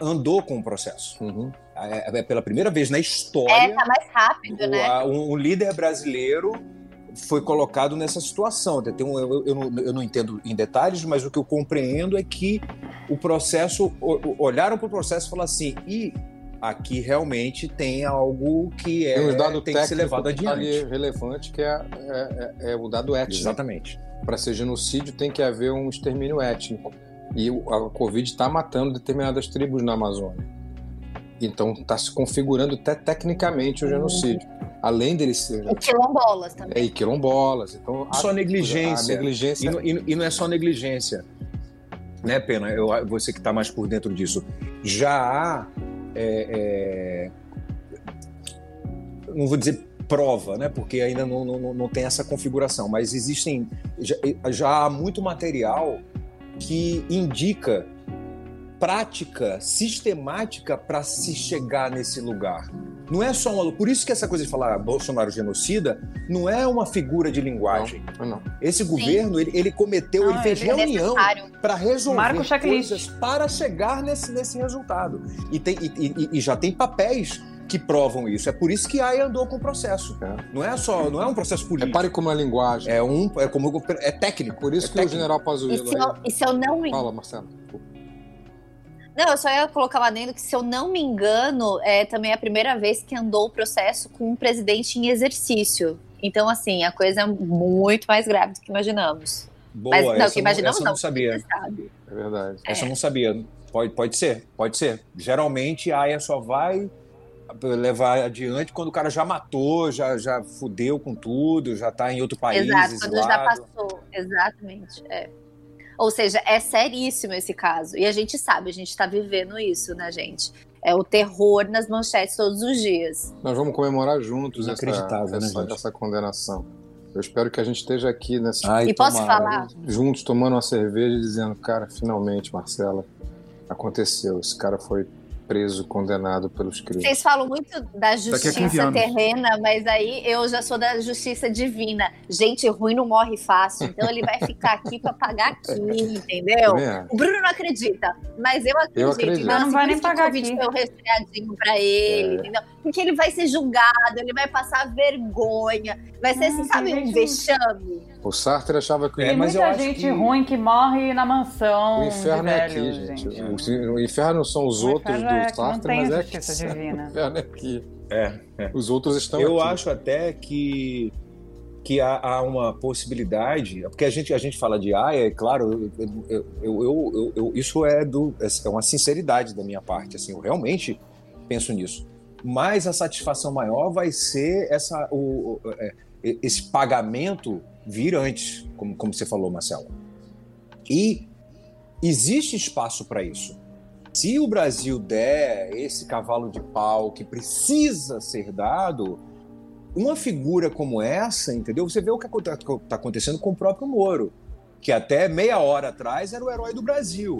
andou com o processo. Uhum. É, é, pela primeira vez na história. É, tá mais rápido, o, né? Um, um, líder brasileiro foi colocado nessa situação. Tem um, eu, eu, não, eu não entendo em detalhes, mas o que eu compreendo é que o processo. Olharam para o processo e falaram assim: e aqui realmente tem algo que é, tem, um dado tem que ser levado tá adiante. Relevante que é, é, é, é o dado étnico. Exatamente. Para ser genocídio tem que haver um extermínio étnico. E a Covid está matando determinadas tribos na Amazônia. Então está se configurando até tecnicamente o genocídio. Além dele ser. E quilombolas também. É, e quilombolas. Então, só a, negligência. A negligência. E, e, e, não é só negligência. Né, Pena? Eu, você que está mais por dentro disso. Já há. É, é, não vou dizer prova, né? Porque ainda não, não, não tem essa configuração, mas existem. Já, já há muito material que indica prática sistemática para se chegar nesse lugar. Não é só uma. Por isso que essa coisa de falar Bolsonaro genocida não é uma figura de linguagem. Não, não. Esse Sim. governo, ele, ele cometeu, não, ele fez ele é reunião para resolver coisas para chegar nesse, nesse resultado. E, tem, e, e, e já tem papéis que provam isso. É por isso que a AI andou com o processo. É. Não é só, não é um processo político. Repare como é linguagem. É um, é como é técnico. Por isso é que técnico. o general Pazuello. E se eu, e se eu não Fala, Marcelo. Não, eu só ia colocar lá dentro que, se eu não me engano, é também a primeira vez que andou o processo com um presidente em exercício. Então, assim, a coisa é muito mais grave do que imaginamos. Boa, Mas, não, que imaginamos não, não, não sabia. É verdade. Essa eu não sabia. Pode, pode ser, pode ser. Geralmente a AIA só vai levar adiante quando o cara já matou, já, já fudeu com tudo, já tá em outro país. Exato, quando já passou. Exatamente. É. Ou seja, é seríssimo esse caso. E a gente sabe, a gente está vivendo isso, né, gente? É o terror nas manchetes todos os dias. Nós vamos comemorar juntos essa, né, essa, essa, condenação. Eu espero que a gente esteja aqui nessa. Ai, e posso falar? Juntos, tomando uma cerveja e dizendo, cara, finalmente, Marcela, aconteceu. Esse cara foi preso, condenado pelos crimes. Vocês falam muito da justiça terrena, mas aí eu já sou da justiça divina. Gente ruim não morre fácil, então ele vai ficar aqui para pagar aqui, [LAUGHS] entendeu? É. O Bruno não acredita, mas eu acredito. Eu acredito. Então, não vai nem pagar aqui. Foi um resfriadinho para ele, é. entendeu? Porque ele vai ser julgado, ele vai passar vergonha, vai ser, ah, sabe, um vexame. O Sartre achava que... Tem mas muita gente que... ruim que morre na mansão O inferno é aqui, gente. gente. O, o, inferno são os o outros do é, Sartre, mas é aqui. Divina. [LAUGHS] O inferno é aqui. É, é. Os outros estão Eu aqui. acho até que que há, há, uma possibilidade, porque a gente, a gente fala de AIA, é claro, eu, eu, eu, eu, isso é, do, é uma sinceridade da minha parte, assim, eu realmente penso nisso. Mas a satisfação maior vai ser essa, o, o é, esse pagamento vir antes, como, como você falou, Marcelo. E existe espaço para isso. Se o Brasil der esse cavalo de pau que precisa ser dado, uma figura como essa, entendeu? Você vê o que está acontecendo com o próprio Moro, que até meia hora atrás era o herói do Brasil.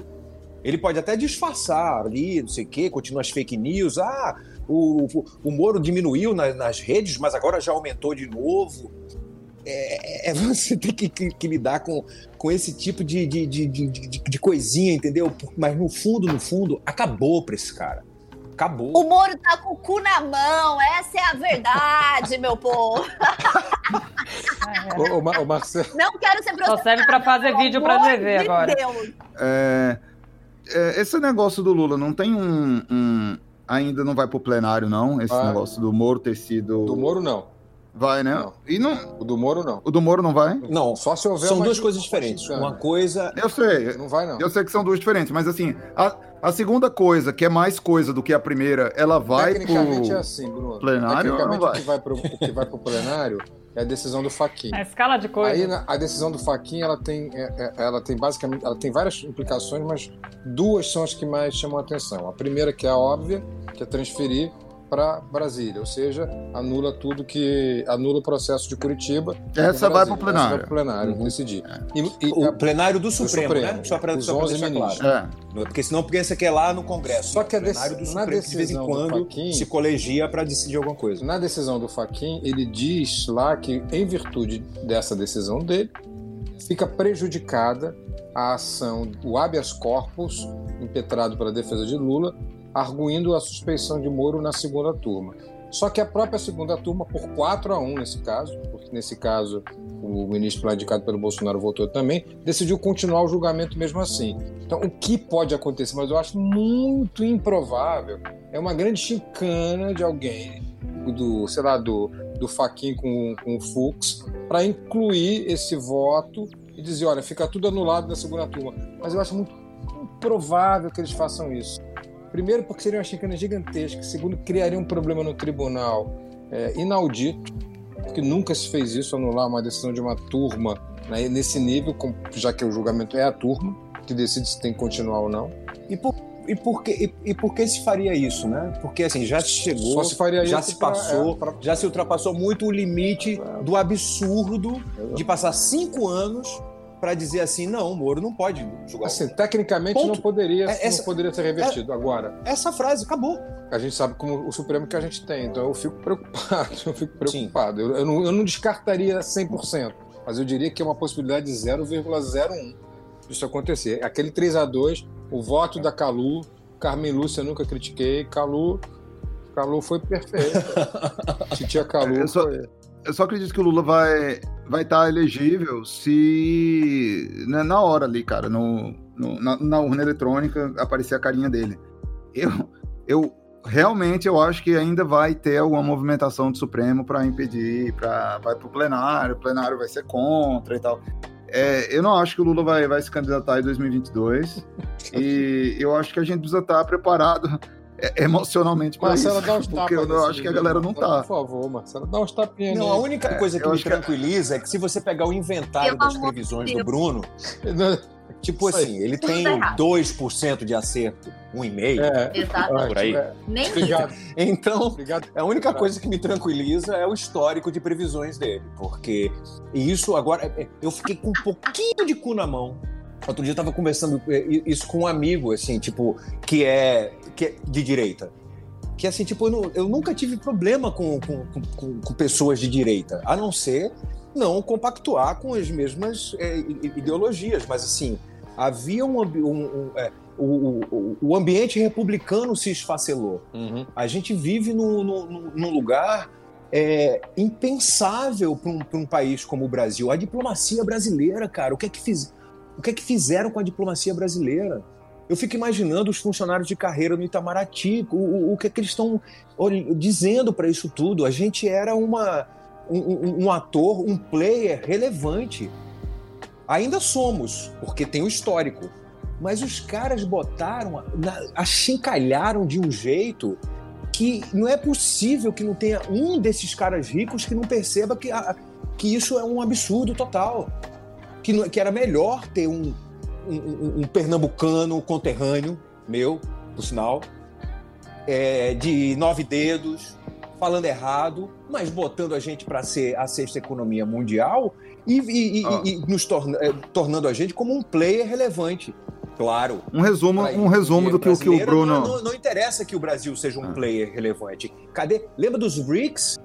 Ele pode até disfarçar ali, não sei o quê, continua as fake news. Ah, o, o, o Moro diminuiu na, nas redes, mas agora já aumentou de novo é, é, você ter que, que, que, lidar com, com esse tipo de, de, de, de, de coisinha, entendeu? Mas no fundo, no fundo, acabou pra esse cara. Acabou. O Moro tá com o cu na mão, essa é a verdade, meu povo. o, o, Marcelo. Não quero ser Só serve pra fazer vídeo pra TV de agora. É, é, esse negócio do Lula não tem um, um, Ainda não vai pro plenário, não? Esse negócio do Moro ter sido. Do Moro, não. Vai, né? Não. E não... O do Moro não. O do Moro não vai? Não, só se houver São duas coisas diferentes. Uma coisa. Eu sei. Não vai, não. Eu sei que são duas diferentes, mas assim, a, a segunda coisa, que é mais coisa do que a primeira, ela vai Tecnicamente pro é assim, Bruno. Plenário Tecnicamente o que vai pro, o que vai pro plenário é a decisão do Faquin. A escala de coisas. Aí a decisão do Faquin, ela tem, é, é, ela tem basicamente, ela tem várias implicações, mas duas são as que mais chamam a atenção. A primeira que é a óbvia, que é transferir para Brasília, ou seja, anula tudo que anula o processo de Curitiba. Essa vai para o plenário. Essa vai para o plenário uhum. decidir. É. E, e, o plenário do Supremo, do Supremo né? Só para deixar claro. É. Porque senão pensa que é lá no Congresso. Só que o plenário do Supremo de vez em quando Fachin, se colegia para decidir alguma coisa. Na decisão do Faquin, ele diz lá que em virtude dessa decisão dele, fica prejudicada a ação, o habeas corpus impetrado pela defesa de Lula arguindo a suspeição de Moro na segunda turma. Só que a própria segunda turma, por 4 a 1 nesse caso, porque nesse caso o ministro lá indicado pelo Bolsonaro votou também, decidiu continuar o julgamento mesmo assim. Então, o que pode acontecer, mas eu acho muito improvável, é uma grande chincana de alguém, do, sei lá, do, do Faquin com, com o Fux, para incluir esse voto e dizer, olha, fica tudo anulado na segunda turma. Mas eu acho muito improvável que eles façam isso. Primeiro, porque seria uma chicana gigantesca. Segundo, criaria um problema no tribunal é, inaudito, porque nunca se fez isso, anular uma decisão de uma turma né, nesse nível, já que o julgamento é a turma que decide se tem que continuar ou não. E por, e por, que, e, e por que se faria isso, né? Porque assim, já se chegou, se já se passou, pra, é, pra... já se ultrapassou muito o limite é. do absurdo de passar cinco anos para dizer assim, não, o Moro não pode julgar. Assim, tecnicamente Ponto. não poderia, é, essa, não poderia ser revertido. É, Agora, essa frase acabou. A gente sabe como o Supremo que a gente tem, então eu fico preocupado. [LAUGHS] Eu fico preocupado. Eu, eu, não, eu não descartaria 100%, mas eu diria que é uma possibilidade de 0,01 isso acontecer. Aquele 3 a 2 o voto da Calu, Carmen Lúcia nunca critiquei, Calu, Calu foi perfeito. [LAUGHS] Titia Calu eu só, foi... eu só acredito que o Lula vai vai estar tá elegível se né, na hora ali, cara, no, no na, na, urna eletrônica aparecer a carinha dele. Eu, eu realmente eu acho que ainda vai ter alguma movimentação do Supremo para impedir, para vai para o plenário, o plenário vai ser contra e tal. É, eu não acho que o Lula vai, vai se candidatar em 2022 [LAUGHS] e eu acho que a gente precisa estar preparado é, emocionalmente para isso. Dá uns porque eu acho que a galera não tá. Por favor, Marcelo, dá uns tapinhas. Não, a única coisa que me tranquiliza é que se você pegar o inventário das previsões do Bruno, [LAUGHS] Tipo assim, ele tem tá 2% de acerto, 1,5%. É, Exato. Por aí. É. Nem Obrigado. Então, Obrigado. a única coisa que me tranquiliza é o histórico de previsões dele. Porque isso agora. É, eu fiquei com um pouquinho de cu na mão. Outro dia eu tava conversando é, isso com um amigo, assim, tipo, que é, que é de direita. Que assim, tipo, eu, não, eu nunca tive problema com, com, com, com pessoas de direita, a não ser não compactuar com as mesmas é, ideologias, mas assim, havia um, um, um é, o, o, o, ambiente republicano se esfacelou. Uhum. A gente vive num, num, num lugar é, impensável para um, um, país como o Brasil. A diplomacia brasileira, cara, o que é que, fiz, o que, é que fizeram com a diplomacia brasileira? Eu fico imaginando os funcionários de carreira no Itamaraty, o, o que é que eles estão dizendo para isso tudo. A gente era uma, um, um, ator, um player relevante. Ainda somos, porque tem o histórico. Mas os caras botaram, achincalharam de um jeito que não é possível que não tenha um desses caras ricos que não perceba que, que isso é um absurdo total. Que, que era melhor ter um, um, um pernambucano conterrâneo, meu, por sinal, é, de nove dedos, falando errado, mas botando a gente para ser a sexta economia mundial e, e, ah. e, e nos torna, é, tornando a gente como um player relevante. Claro. Um resumo, um resumo do que, que o Bruno. Não, não, interessa que o Brasil seja um ah. player relevante. Cadê? Lembra dos BRICS?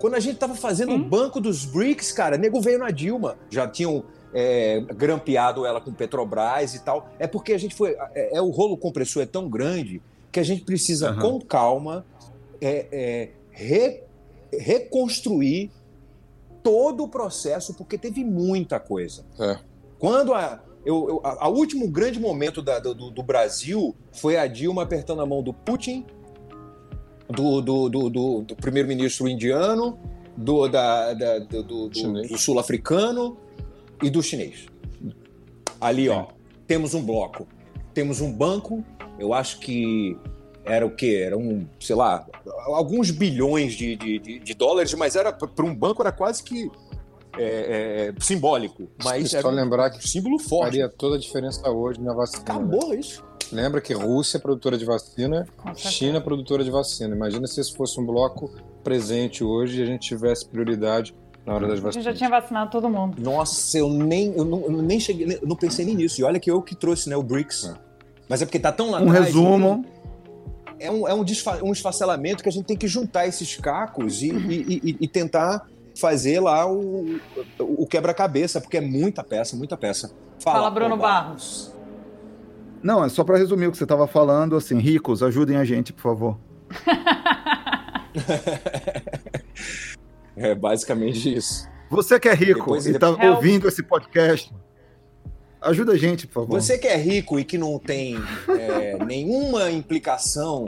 Quando a gente estava fazendo o hum? banco dos BRICS, cara, nego veio na Dilma. Já tinham é, grampeado ela com Petrobras e tal. É porque a gente foi. É, é o rolo compressor é tão grande que a gente precisa, uhum. com calma, é, é re, reconstruir todo o processo, porque teve muita coisa. É. Quando a, eu, eu, a, a, último grande momento da, do, do, Brasil foi a Dilma apertando a mão do Putin, do, do, do, do primeiro-ministro indiano, do, da, da do, do, do sul-africano e do chinês. Ali, ó, temos um bloco, temos um banco. Eu acho que era o quê? Era um, sei lá, alguns bilhões de, de, de dólares, mas era para um banco era quase que é, é, simbólico. Mas só lembrar que símbolo forte. Faria toda a diferença hoje na vacina. Acabou né? isso. Lembra que Rússia é produtora de vacina, China é produtora de vacina. Imagina se esse fosse um bloco presente hoje e a gente tivesse prioridade na hora das vacinas. A gente já tinha vacinado todo mundo. Nossa, eu nem, eu não, eu nem cheguei, eu não pensei nem nisso. E olha que eu que trouxe, né, o BRICS. É. Mas é porque tá tão lá um atrás. Resumo, né? é um, é um, um esfacelamento que a gente tem que juntar esses cacos e, e, e, e tentar fazer lá o, o quebra-cabeça, porque é muita peça, muita peça. Fala, Fala Bruno Barros. Não, é só para resumir o que você estava falando, assim, ricos, ajudem a gente, por favor. [LAUGHS] é basicamente isso. Você que é rico depois, e está ouvindo esse podcast, Ajuda a gente, por favor. Você que é rico e que não tem é, [LAUGHS] nenhuma implicação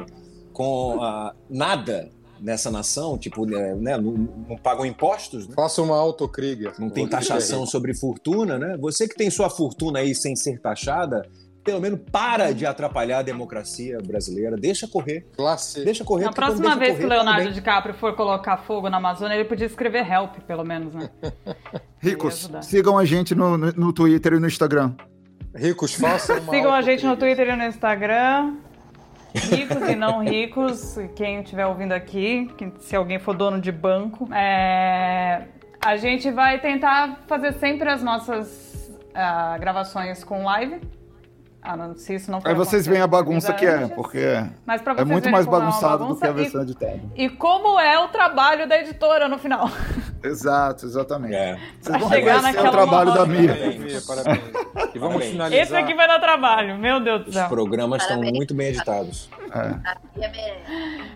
com a, nada nessa nação, tipo, né, né não, não, pagam impostos. Né? Faça uma autocrítica. Não tem taxação sobre fortuna, né? Você que tem sua fortuna aí sem ser taxada, pelo menos para de atrapalhar a democracia brasileira. Deixa correr. Classe. Deixa correr. Na próxima vez que o Leonardo DiCaprio for colocar fogo na Amazônia, ele podia escrever help, pelo menos, né? [LAUGHS] Ricos, sigam a gente no, no, no Twitter e no Instagram. Ricos, façam uma Sigam a gente no Twitter e no Instagram. Ricos e não ricos, quem estiver ouvindo aqui, se alguém for dono de banco. É... A gente vai tentar fazer sempre as nossas uh, gravações com live. Ah, não, se isso não Aí vocês veem a bagunça que é, porque Mas é muito mais bagunçado é do que a versão e, editada. E como é o trabalho da editora no final. Exato, exatamente. É. Vocês vão chegar naquela o trabalho da Mia. Parabéns, E vamos finalizar. Esse aqui vai dar trabalho, meu Deus do céu. Os programas estão muito bem editados. É.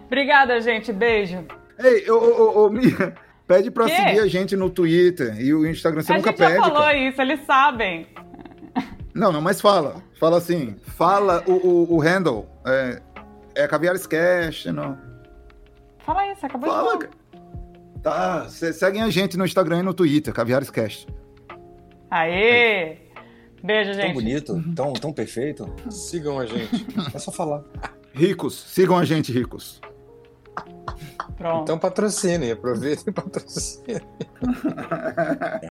Obrigada, gente. Beijo. Ei, ô, ô, ô, Mia, pede pra que? seguir a gente no Twitter e o Instagram. Você a nunca pede. A gente já falou cara. isso, eles sabem. Não, não, mas fala. Fala assim. Fala o, o, o handle. É, é Caviares Cash, não. Fala isso, acabou fala, de falar. Tá, seguem a gente no Instagram e no Twitter, Caviares Cast. Aê! Beijo, gente. Tão bonito, tão, tão perfeito. Sigam a gente. É só falar. Ricos, sigam a gente, ricos. Pronto. Então patrocinem, aproveitem e patrocinem. [LAUGHS]